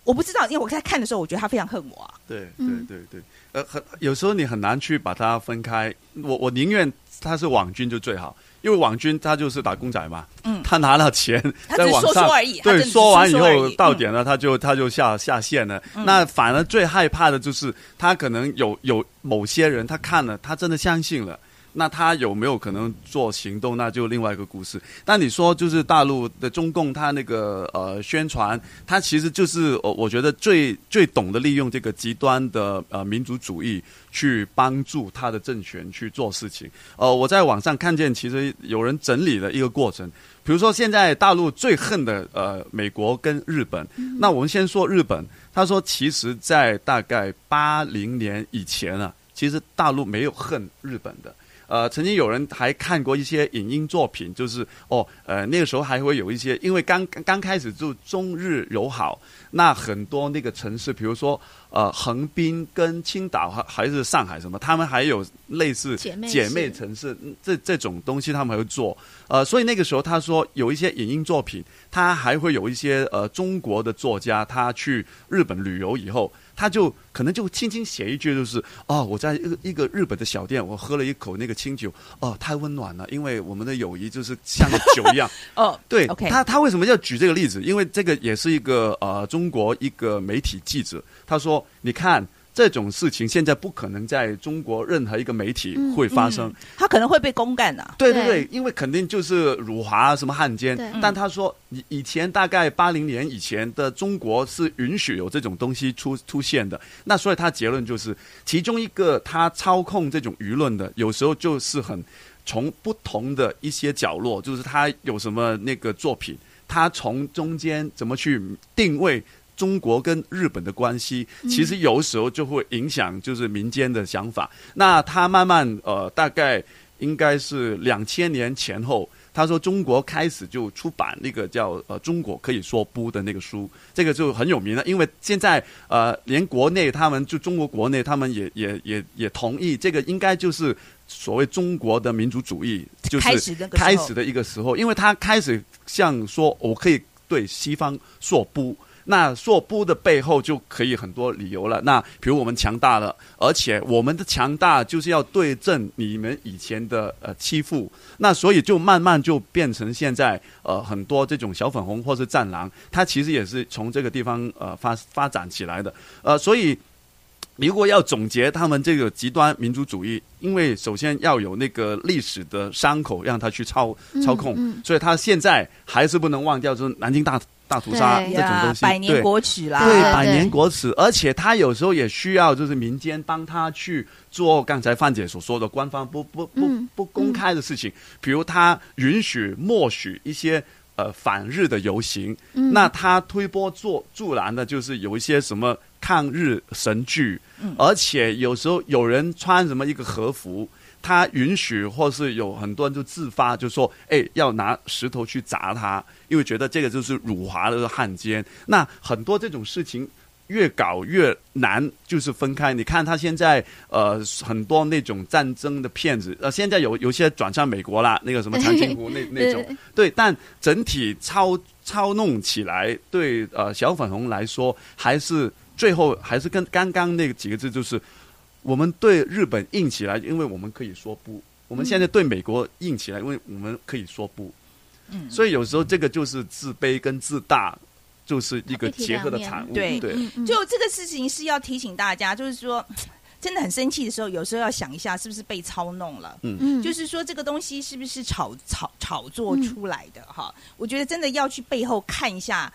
我不知道，因为我在看的时候，我觉得他非常恨我啊。对对嗯对对，呃，很有时候你很难去把它分开。我我宁愿他是网军就最好，因为网军他就是打工仔嘛，嗯他拿了钱在网上说说而已对，说完以后到点了，他就他就下下线了。嗯那反而最害怕的就是他可能有有某些人他看了，他真的相信了。那他有没有可能做行动？那就另外一个故事。但你说就是大陆的中共，他那个呃宣传，他其实就是我我觉得最最懂得利用这个极端的呃民族主义去帮助他的政权去做事情。呃，我在网上看见，其实有人整理了一个过程。比如说，现在大陆最恨的呃美国跟日本，那我们先说日本。他说，其实，在大概八零年以前啊。其其实大陆没有恨日本的。呃，曾经有人还看过一些影音作品，就是哦，呃，那个时候还会有一些，因为刚刚开始就中日友好，那很多那个城市，比如说呃，横滨跟青岛还还是上海什么，他们还有类似姐妹城市嗯这这种东西，他们还会做。呃，所以那个时候他说有一些影音作品，他还会有一些呃中国的作家，他去日本旅游以后，他就可能就轻轻写一句，就是哦，我在一个一个日本的小店，我喝了一口那个清酒，哦，太温暖了，因为我们的友谊就是像个酒一样。哦，对 OK 他，他为什么要举这个例子？因为这个也是一个呃中国一个媒体记者，他说：“你看这种事情现在不可能在中国任何一个媒体会发生。嗯他可能会被公干的、对对对对，因为肯定就是辱华什么汉奸。但他说，以以前大概八零年以前的中国是允许有这种东西出出现的。那所以他结论就是，其中一个他操控这种舆论的，有时候就是很从不同的一些角落，就是他有什么那个作品，他从中间怎么去定位。中国跟日本的关系，其实有时候就会影响就是民间的想法。那他慢慢呃，大概应该是两千年前后，他说中国开始就出版那个叫呃“中国可以说不”的那个书，这个就很有名了。因为现在呃，连国内他们就中国国内他们也也也也同意，这个应该就是所谓中国的民族主义，就是开始的一个时候，因为他开始像说我可以对西方说不。那说不的背后就可以很多理由了。那比如我们强大了，而且我们的强大就是要对阵你们以前的呃欺负，那所以就慢慢就变成现在呃很多这种小粉红或是战狼，它其实也是从这个地方呃发发展起来的。呃，所以如果要总结他们这个极端民族主义，因为首先要有那个历史的伤口让他去操操控，嗯所以他现在还是不能忘掉，就是南京大大屠杀这种东西，百年国耻啦，对，百年国耻，而且他有时候也需要就是民间帮他去做刚才范姐所说的官方不不不嗯。不公开的事情，比如他允许默许一些。呃，反日的游行，嗯。那他推波助助澜的，就是有一些什么抗日神剧，嗯。而且有时候有人穿什么一个和服，他允许或是有很多人就自发就说，哎，要拿石头去砸他，因为觉得这个就是辱华的汉奸。那很多这种事情。越搞越难，就是分开。你看他现在呃很多那种战争的骗子，呃现在有有些转向美国啦，那个什么长津湖那那种，对，但整体操操弄起来，对呃小粉红来说，还是最后还是跟刚刚那几个字，就是我们对日本硬起来，因为我们可以说不；我们现在对美国硬起来，因为我们可以说不。嗯所以有时候这个就是自卑跟自大，就是一个结合的产物。对对，嗯嗯就这个事情是要提醒大家，就是说，真的很生气的时候，有时候要想一下，是不是被操弄了。嗯就是说，这个东西是不是炒炒炒作出来的？哈，我觉得真的要去背后看一下，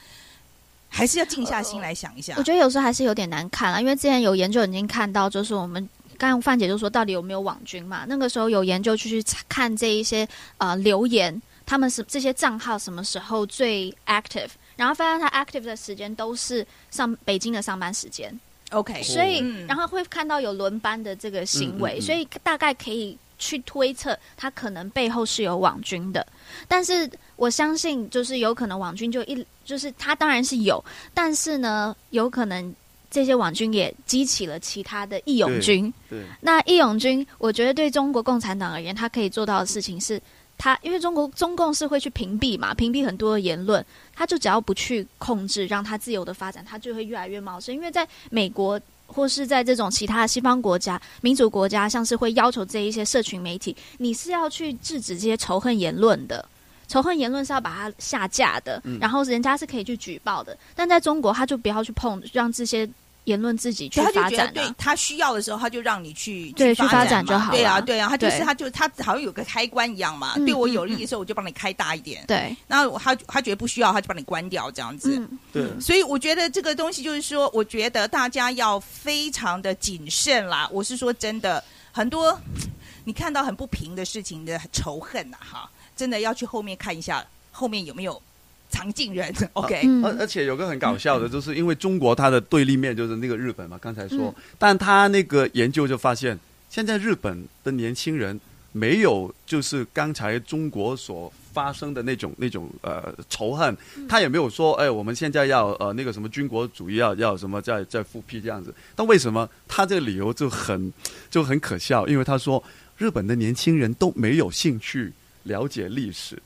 还是要静下心来想一下。我觉得有时候还是有点难看了，因为之前有研究已经看到，就是我们刚刚范姐就说到底有没有网军嘛？那个时候有研究去去看这一些呃留言，他们是这些账号什么时候最 active，然后发现他 active 的时间都是上北京的上班时间，OK，所以、嗯然后会看到有轮班的这个行为，嗯嗯嗯所以大概可以去推测他可能背后是有网军的。但是我相信，就是有可能网军就一就是他当然是有，但是呢，有可能这些网军也激起了其他的义勇军。对，那义勇军，我觉得对中国共产党而言，他可以做到的事情是。他因为中国中共是会去屏蔽嘛，屏蔽很多的言论，他就只要不去控制，让他自由的发展，他就会越来越茂盛。因为在美国或是在这种其他的西方国家、民主国家，像是会要求这一些社群媒体，你是要去制止这些仇恨言论的。仇恨言论是要把它下架的，嗯然后人家是可以去举报的。但在中国，他就不要去碰，让这些言论自己去，发展啊。对他需要的时候，他就让你去对去发展就好对啊，了对啊，他就是他就他好像有个开关一样嘛，嗯对我有利的时候，我就帮你开大一点。对，那他他觉得不需要，他就帮你关掉这样子。嗯，对所以我觉得这个东西就是说，我觉得大家要非常的谨慎啦。我是说真的，很多你看到很不平的事情的仇恨呐、哈，真的要去后面看一下，后面有没有常进人。OK，、嗯而而且有个很搞笑的，就是因为中国它的对立面就是那个日本嘛，刚才说嗯，但他那个研究就发现，现在日本的年轻人没有就是刚才中国所发生的那种那种呃仇恨，他也没有说哎我们现在要呃那个什么军国主义要要什么再再复辟这样子。但为什么他这个理由就很就很可笑？因为他说日本的年轻人都没有兴趣了解历史。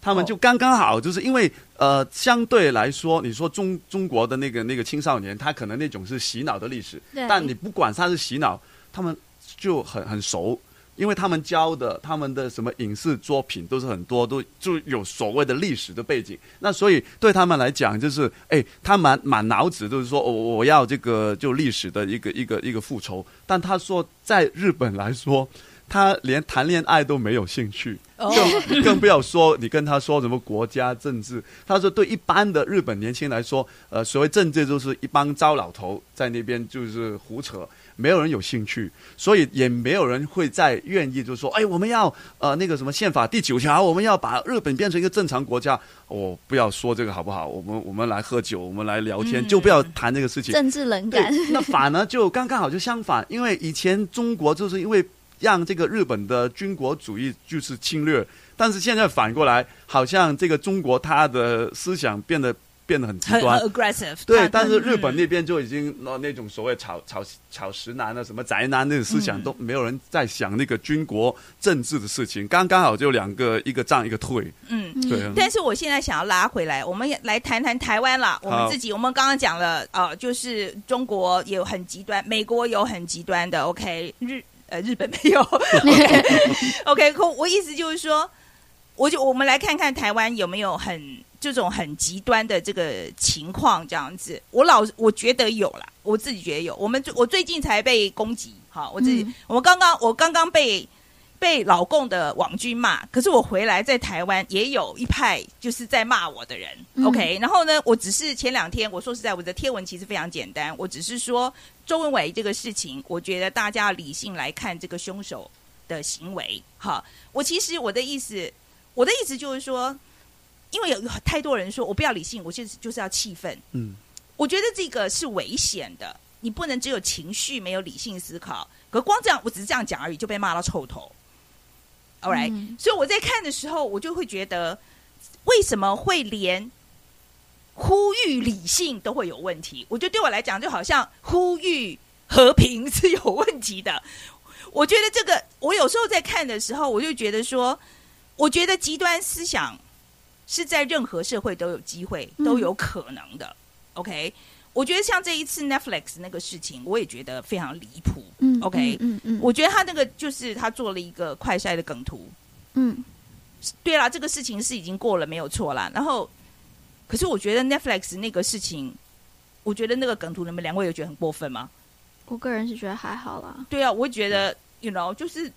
他们就刚刚好，就是因为呃，相对来说，你说中中国的那个那个青少年，他可能那种是洗脑的历史，但你不管他是洗脑，他们就很很熟，因为他们教的他们的什么影视作品都是很多都就有所谓的历史的背景，那所以对他们来讲，就是哎，他满满脑子都是说，我、哦我要这个就历史的一个一个一个复仇，但他说在日本来说。他连谈恋爱都没有兴趣，哦更更不要说你跟他说什么国家政治。他说，对一般的日本年轻人来说，呃，所谓政治就是一帮糟老头在那边就是胡扯，没有人有兴趣，所以也没有人会再愿意就说，哎，我们要呃那个什么宪法第九条，我们要把日本变成一个正常国家。我、不要说这个好不好？我们我们来喝酒，我们来聊天，嗯就不要谈这个事情。政治冷感，那反而就刚刚好就相反，因为以前中国就是因为让这个日本的军国主义就是侵略，但是现在反过来，好像这个中国他的思想变得变得很极很端很。aggressive。对，但是日嗯本那边就已经那那种所谓草草草食男啊、什么宅男那种思想，嗯都没有人在想那个军国政治的事情。刚刚好就两个，一个战一个退。嗯。对啊，但是我现在想要拉回来，我们也来谈谈台湾了。我们自己，我们刚刚讲了，呃，就是中国有很极端，美国有很极端的，OK，日呃日本没有，OK，可我意思就是说，我就我们来看看台湾有没有很这种很极端的这个情况，这样子。我老我觉得有啦，我自己觉得有。我们我最近才被攻击，好，我自己、嗯我刚刚我刚刚被被老共的网军骂，可是我回来在台湾也有一派就是在骂我的人、嗯 o k 然后呢，我只是前两天我说实在，我的贴文其实非常简单，我只是说周文伟这个事情，我觉得大家要理性来看这个凶手的行为。哈，我其实我的意思，我的意思就是说，因为有有太多人说我不要理性，我就是就是要气愤。嗯，我觉得这个是危险的，你不能只有情绪没有理性思考。可光这样，我只是这样讲而已，就被骂到臭头。All right，、嗯所以我在看的时候，我就会觉得，为什么会连呼吁理性都会有问题？我觉得对我来讲，就好像呼吁和平是有问题的。我觉得这个，我有时候在看的时候，我就觉得说，我觉得极端思想是在任何社会都有机会、嗯都有可能的。OK，我觉得像这一次 Netflix 那个事情，我也觉得非常离谱。嗯 OK，嗯嗯，我觉得他那个就是他做了一个快筛的梗图。嗯对啦，这个事情是已经过了，没有错啦。然后，可是我觉得 Netflix 那个事情，我觉得那个梗图，你们两位有觉得很过分吗？我个人是觉得还好啦。对啊，我会觉得，you know，就是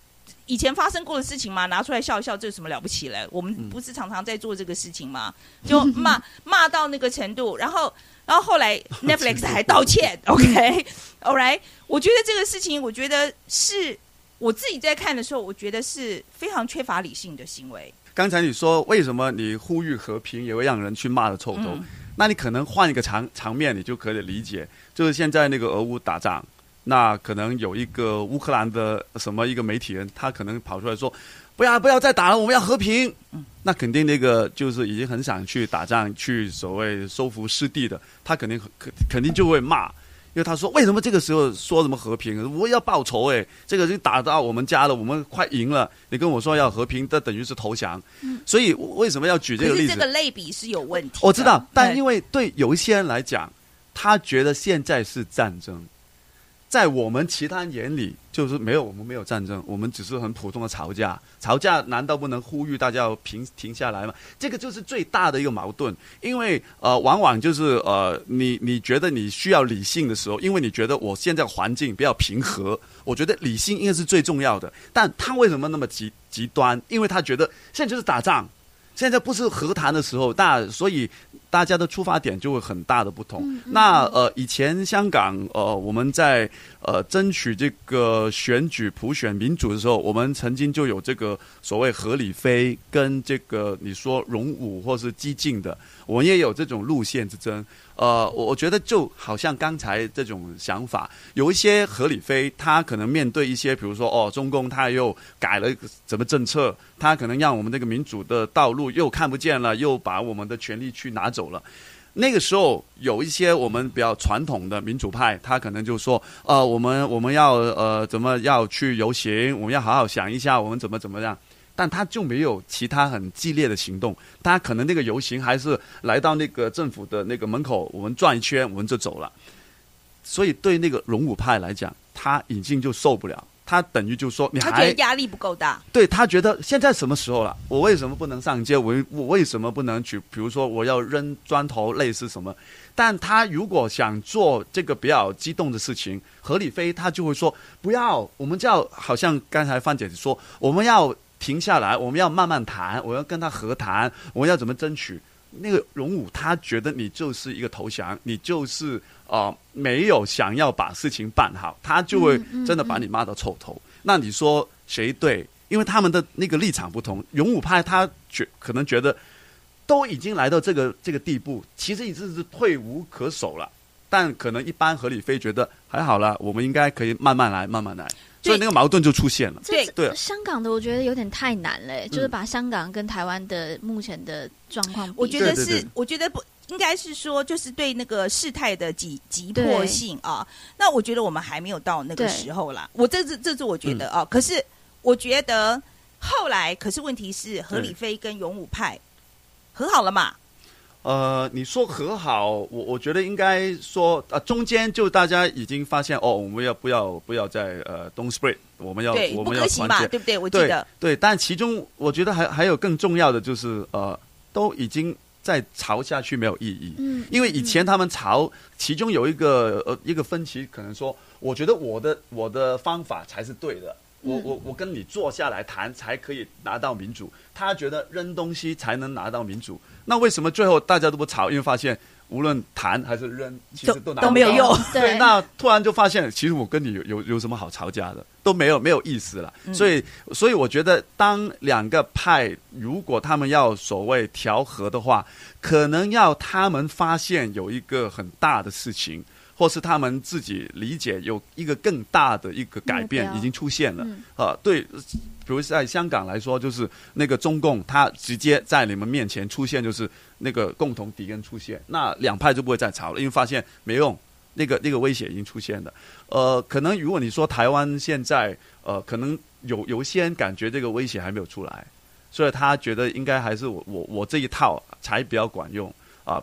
以前发生过的事情嘛，拿出来笑一笑，这有什么了不起嘞？我们嗯不是常常在做这个事情吗？就骂 骂到那个程度，然后，然后后来 Netflix 还道歉，OK，All right，我觉得这个事情，我觉得是我自己在看的时候，我觉得是非常缺乏理性的行为。刚才你说为什么你呼吁和平也会让人去骂的臭头？嗯那你可能换一个场场面，你就可以理解，就是现在那个俄乌打仗，那可能有一个乌克兰的什么一个媒体人，他可能跑出来说，不要不要再打了，我们要和平。嗯那肯定那个就是已经很想去打仗，去所谓收复失地的，他肯定肯肯定就会骂。因为他说，为什么这个时候说什么和平？我要报仇哎！这个已经打到我们家了，我们快赢了。你跟我说要和平，这等于是投降。所以为什么要举这个例子？这个类比是有问题。我知道，但因为对有一些人来讲，他觉得现在是战争，在我们其他人眼里就是没有，我们没有战争，我们只是很普通的吵架。吵架难道不能呼吁大家要平停下来吗？这个就是最大的一个矛盾，因为呃，往往就是呃，你你觉得你需要理性的时候，因为你觉得我现在环境比较平和，我觉得理性应该是最重要的。但他为什么那么极极端？因为他觉得现在就是打仗。现在不是和谈的时候，大所以大家的出发点就会很大的不同。那呃，以前香港呃，我们在呃争取这个选举普选民主的时候，我们曾经就有这个所谓合理非跟这个你说容武或是激进的，我们也有这种路线之争。呃，我我觉得就好像刚才这种想法，有一些合理非，他可能面对一些，比如说哦，中共他又改了什么政策，他可能让我们这个民主的道路又看不见了，又把我们的权利去拿走了。那个时候有一些我们比较传统的民主派，他可能就说，呃，我们我们要呃怎么要去游行，我们要好好想一下，我们怎么怎么样。但他就没有其他很激烈的行动，他可能那个游行还是来到那个政府的那个门口，我们转一圈，我们就走了。所以对那个龙武派来讲，他已经就受不了，他等于就说你他觉还得压力不够大。对他觉得现在什么时候了？我为什么不能上街？我我为什么不能去？比如说我要扔砖头，类似什么？但他如果想做这个比较激动的事情，何李飞他就会说不要，我们就要好像刚才范姐姐说，我们要停下来，我们要慢慢谈，我要跟他和谈，我们要怎么争取？那个荣武他觉得你就是一个投降，你就是呃没有想要把事情办好，他就会真的把你骂到臭头。那你说谁对？因为他们的那个立场不同，勇武派他觉可能觉得都已经来到这个这个地步，其实已经是退无可守了。但可能一般何理飞觉得还好了，我们应该可以慢慢来，慢慢来，所以那个矛盾就出现了。对对香港的我觉得有点太难了，就是把香港跟台湾的目前的状况，我觉得是，对对对我觉得不应该是说，就是对那个事态的急急迫性啊。那我觉得我们还没有到那个时候啦。我这是这是我觉嗯得啊，可是我觉得后来，可是问题是何理飞跟勇武派和好了嘛？呃，你说和好，我我觉得应该说，呃，中间就大家已经发现，哦，我们要不要不要再呃 don't split，我们要，我们要团结，对不对？我记对得。对，但其中我觉得还还有更重要的就是，呃，都已经再吵下去没有意义。嗯，因为以前他们吵，其中有一个呃一个分歧，可能说，我觉得我的我的方法才是对的，我嗯。我我跟你坐下来谈才可以拿到民主，他觉得扔东西才能拿到民主，那为什么最后大家都不吵？因为发现无论谈还是扔，其实都拿都没有用。对，那突然就发现，其实我跟你有有有什么好吵架的，都没有没有意思了。嗯。所以，所以我觉得，当两个派如果他们要所谓调和的话，可能要他们发现有一个很大的事情，或是他们自己理解有一个更大的一个改变已经出现了。嗯啊，对，比如在香港来说，就是那个中共，他直接在你们面前出现，就是那个共同敌人出现，那两派就不会再吵了，因为发现没用，那个那个威胁已经出现了。呃，可能如果你说台湾现在，呃，可能有有些人感觉这个威胁还没有出来，所以他觉得应该还是我我我这一套才比较管用啊、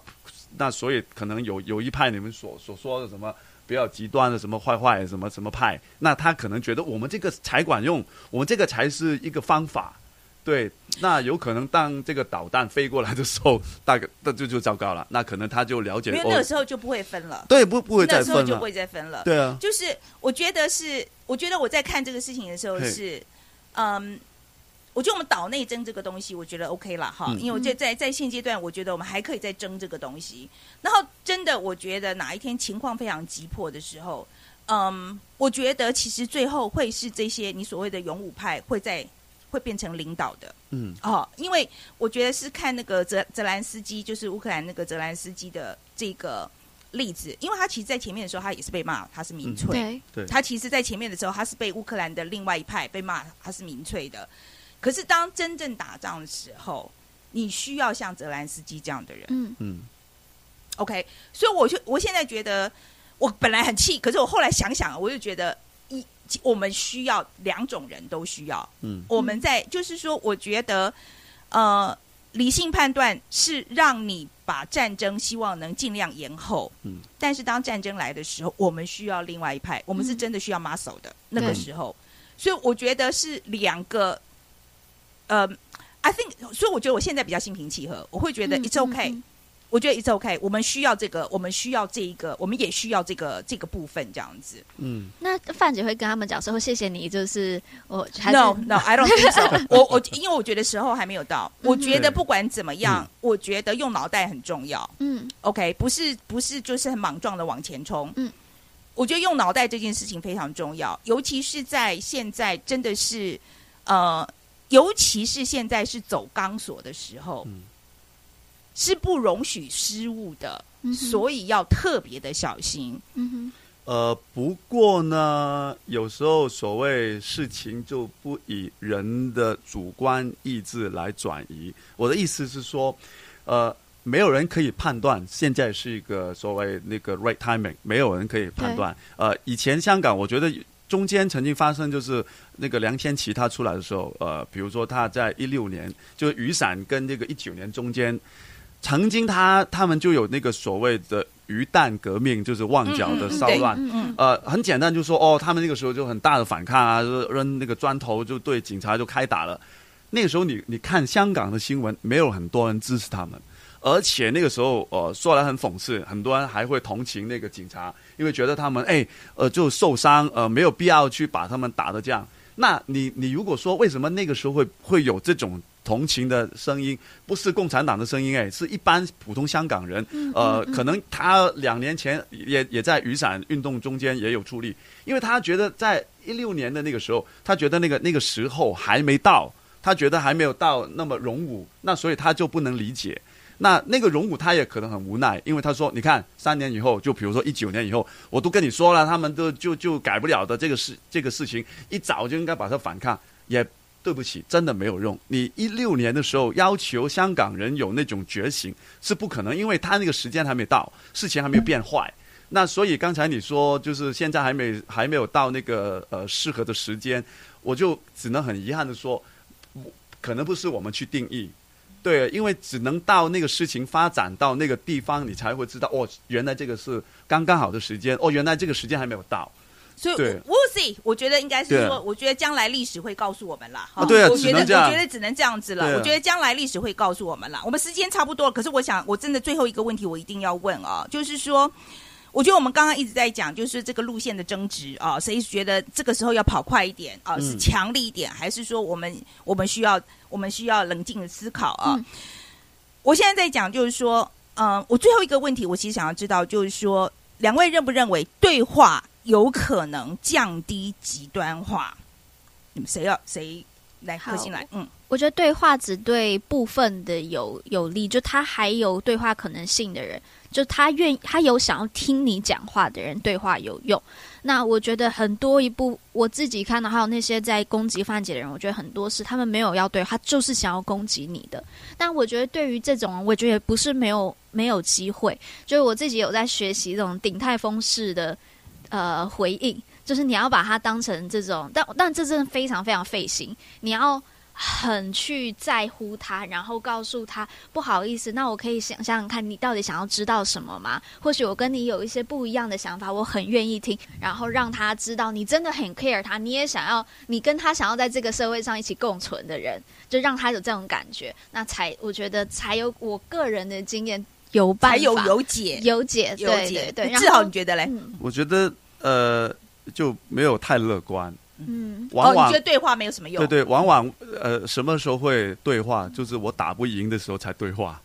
那所以可能有有一派你们所所说的什么比较极端的什么坏坏什么什么派，那他可能觉得我们这个才管用，我们这个才是一个方法。对，那有可能当这个导弹飞过来的时候，大概那就就糟糕了。那可能他就了解因为那个哦，时候就不会分了，对，不不会那再分了时候就不。会再分了。对啊，就是我觉得是，我觉得我在看这个事情的时候是，嗯，我觉得我们岛内争这个东西，我觉得 OK 了哈，嗯因为我在在在现阶段，我觉得我们还可以再争这个东西。然后真的，我觉得哪一天情况非常急迫的时候，嗯，我觉得其实最后会是这些你所谓的勇武派会在会变成领导的。嗯哦，因为我觉得是看那个泽泽兰斯基，就是乌克兰那个泽兰斯基的这个例子，因为他其实，在前面的时候，他也是被骂他是民粹，对，对，他其实，在前面的时候，他是被乌克兰的另外一派被骂他是民粹的。可是，当真正打仗的时候，你需要像泽兰斯基这样的人。嗯，嗯 OK，所以我就我现在觉得，我本来很气，可是我后来想想，我就觉得一我们需要两种人都需要。嗯我们在就是说，我觉得呃，理性判断是让你把战争希望能尽量延后。嗯，但是当战争来的时候，我们需要另外一派，我们是嗯真的需要 muscle 的、那个时候。所以我觉得是两个，呃，I think，所以我觉得我现在比较心平气和，我会觉得嗯 it's okay，、嗯嗯我觉得 it's okay，我们需要这个，我们需要这一个，我们也需要这个这个部分这样子。嗯那范姐会跟他们讲说，谢谢你，就是我还是 No No I don't think so 我。我因为我觉得时候还没有到。我觉得不管怎么样，我觉得用脑袋很重要。嗯 OK，不是不是就是很莽撞的往前冲。嗯，我觉得用脑袋这件事情非常重要，尤其是在现在真的是呃，尤其是现在是走钢索的时候，嗯是不容许失误的。嗯所以要特别的小心。嗯哼，呃，不过呢，有时候所谓事情就不以人的主观意志来转移。我的意思是说，呃，没有人可以判断现在是一个所谓那个 right timing，没有人可以判断。呃，以前香港，我觉得中间曾经发生，就是那个梁天琦他出来的时候，呃，比如说他在一六年，就是雨伞跟那个一九年中间，曾经他他们就有那个所谓的鱼蛋革命，就是旺角的骚乱。嗯嗯呃，很简单，就说哦，他们那个时候就很大的反抗啊，就扔那个砖头，就对警察就开打了。那个时候你你看香港的新闻，没有很多人支持他们，而且那个时候呃说来很讽刺，很多人还会同情那个警察，因为觉得他们哎呃就受伤，呃没有必要去把他们打的这样。那你你如果说为什么那个时候会会有这种同情的声音，不是共产党的声音，哎，是一般普通香港人，呃，可能他两年前也也在雨伞运动中间也有出力，因为他觉得在一六年的那个时候，他觉得那个那个时候还没到，他觉得还没有到那么荣武，那所以他就不能理解。那那个荣武他也可能很无奈，因为他说：“你看，三年以后，就比如说一九年以后，我都跟你说了，他们都就就改不了的这个事，这个事情一早就应该把它反抗，也对不起，真的没有用。你一六年的时候要求香港人有那种觉醒是不可能，因为他那个时间还没到，事情还没有变坏。那所以刚才你说，就是现在还没还没有到那个呃适合的时间，我就只能很遗憾的说，可能不是我们去定义。对，因为只能到那个事情发展到那个地方，你才会知道哦，原来这个是刚刚好的时间，哦，原来这个时间还没有到。所以，we'll see。我觉得应该是说，我觉得将来历史会告诉我们了。哈啊对啊我觉得我觉得只能这样子了。我觉得将来历史会告诉我们了。我们时间差不多了，可是我想，我真的最后一个问题我一定要问啊，就是说。我觉得我们刚刚一直在讲，就是这个路线的争执啊，谁觉得这个时候要跑快一点啊，是嗯强力一点，还是说我们我们需要我们需要冷静的思考啊？嗯我现在在讲，就是说，嗯、我最后一个问题，我其实想要知道，就是说，两位认不认为对话有可能降低极端化？你们谁要谁来核心来？嗯，我觉得对话只对部分的有有利，就他还有对话可能性的人，就他愿他有想要听你讲话的人，对话有用。那我觉得很多一部我自己看到，还有那些在攻击范姐的人，我觉得很多是他们没有要对，他就是想要攻击你的。但我觉得对于这种，我觉得也不是没有没有机会，就是我自己有在学习这种鼎泰丰式的呃回应，就是你要把它当成这种，但但这真的非常非常费心，你要。很去在乎他，然后告诉他不好意思，那我可以想想想看你到底想要知道什么吗？或许我跟你有一些不一样的想法，我很愿意听，然后让他知道你真的很 care 他，你也想要你跟他想要在这个社会上一起共存的人，就让他有这种感觉，那才我觉得才有我个人的经验有办法 还有有解有解，有对解对。对，然后你觉得嘞？嗯我觉得呃就没有太乐观，嗯哦，往往你觉得对话没有什么用？对对，往往呃什么时候会对话，就是我打不赢的时候才对话。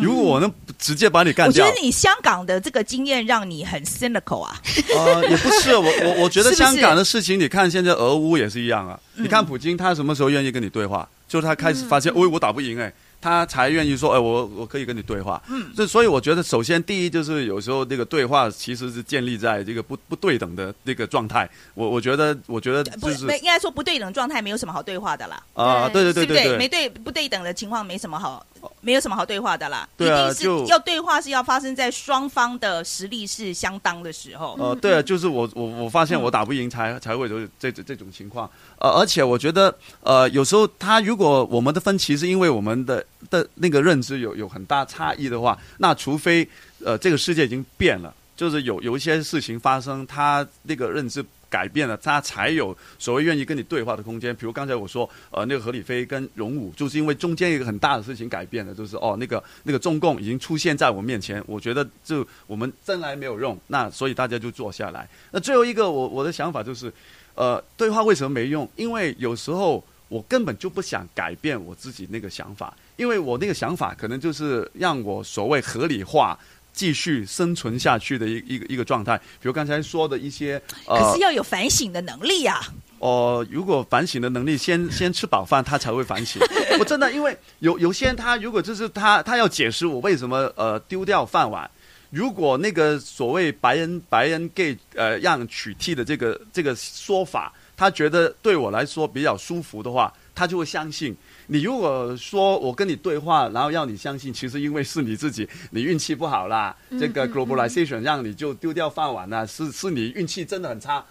如果我能直接把你干掉嗯我觉得，你香港的这个经验让你很 cynical 啊。呃，也不是，我我我觉得香港的事情，你看现在俄乌也是一样啊。嗯你看普京，他什么时候愿意跟你对话？就是他开始发现，嗯喂、我打不赢哎、他才愿意说，哎，我我可以跟你对话。嗯，这所以我觉得，首先第一就是有时候这个对话其实是建立在这个不不对等的这个状态。我我觉得，我觉得不就是没应该说不对等状态没有什么好对话的啦，啊，对对对对？对没对不对等的情况没什么好，没有什么好对话的啦。对啊一定就是要对话是要发生在双方的实力是相当的时候。呃，对啊，就是我我我发现我打不赢才才会有这这这种情况。呃，而且我觉得，呃，有时候他如果我们的分歧是因为我们的的那个认知有有很大差异的话，那除非呃这个世界已经变了，就是有有一些事情发生，他那个认知。改变了，他才有所谓愿意跟你对话的空间。比如刚才我说，呃，那个何李飞跟荣武，就是因为中间一个很大的事情改变了，就是哦，那个那个中共已经出现在我面前，我觉得就我们争来没有用，那所以大家就坐下来。那最后一个，我我的想法就是，呃，对话为什么没用？因为有时候我根本就不想改变我自己那个想法，因为我那个想法可能就是让我所谓合理化。继续生存下去的一一个一个状态，比如刚才说的一些，呃，可是要有反省的能力啊！哦，如果反省的能力先先吃饱饭，他才会反省。我真的，因为有有些人他如果就是他他要解释我为什么呃丢掉饭碗，如果那个所谓白人白人 gay 呃让取替的这个这个说法，他觉得对我来说比较舒服的话，他就会相信。你如果说我跟你对话，然后要你相信，其实因为是你自己，你运气不好啦，这个 globalization 让你就丢掉饭碗了，是是你运气真的很差。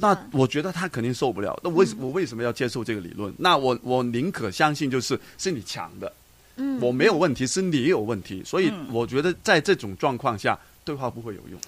那我觉得他肯定受不了。那为什我为什么要接受这个理论？那我我宁可相信就是是你强的，嗯我没有问题，是你有问题。所以嗯我觉得在这种状况下，对话不会有用。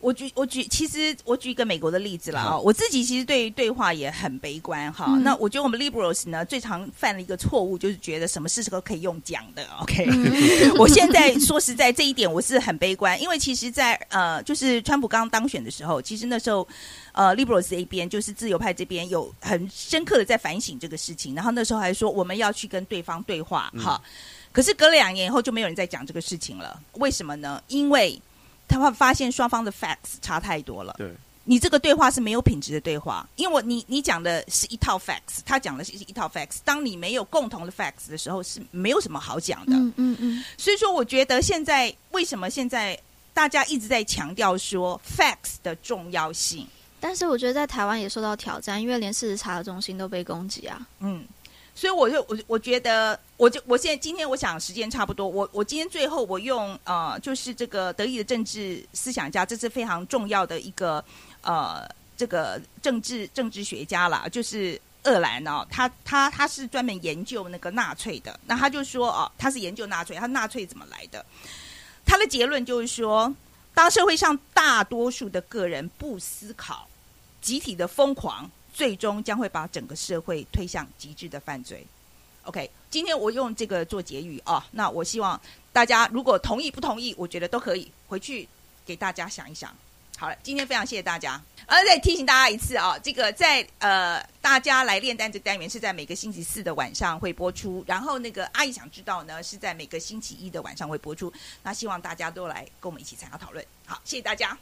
我举我举，其实我举一个美国的例子啦我自己其实对于对话也很悲观哈。嗯那我觉得我们 liberals 呢，最常犯的一个错误就是觉得什么事都可以用讲的。OK，我现在说实在这一点我是很悲观，因为其实在，呃，就是川普刚当选的时候，其实那时候呃 liberals 这一边就是自由派这边有很深刻的在反省这个事情，然后那时候还说我们要去跟对方对话哈。可是隔了两年以后就没有人再讲这个事情了，为什么呢？因为他会发现双方的 facts 差太多了。对，你这个对话是没有品质的对话，因为我你你讲的是一套 facts，他讲的是一套 facts。当你没有共同的 facts 的时候，是没有什么好讲的。嗯嗯嗯，所以说，我觉得现在为什么现在大家一直在强调说 facts 的重要性？但是我觉得在台湾也受到挑战，因为连事实查核中心都被攻击啊。嗯，所以我就我我觉得，我就我现在今天我想时间差不多，我我今天最后我用呃，就是这个德意的政治思想家，这是非常重要的一个呃，这个政治政治学家啦，就是。厄兰哦，他他他是专门研究那个纳粹的，那他就说哦，他是研究纳粹，他纳粹怎么来的？他的结论就是说，当社会上大多数的个人不思考，集体的疯狂，最终将会把整个社会推向极致的犯罪。OK，今天我用这个做结语啊，那我希望大家如果同意不同意，我觉得都可以回去给大家想一想。好了，今天非常谢谢大家。呃，再提醒大家一次啊，这个在呃大家来炼丹这单元是在每个星期四的晚上会播出，然后那个阿姨想知道呢是在每个星期一的晚上会播出。那希望大家都来跟我们一起参加讨论。好，谢谢大家。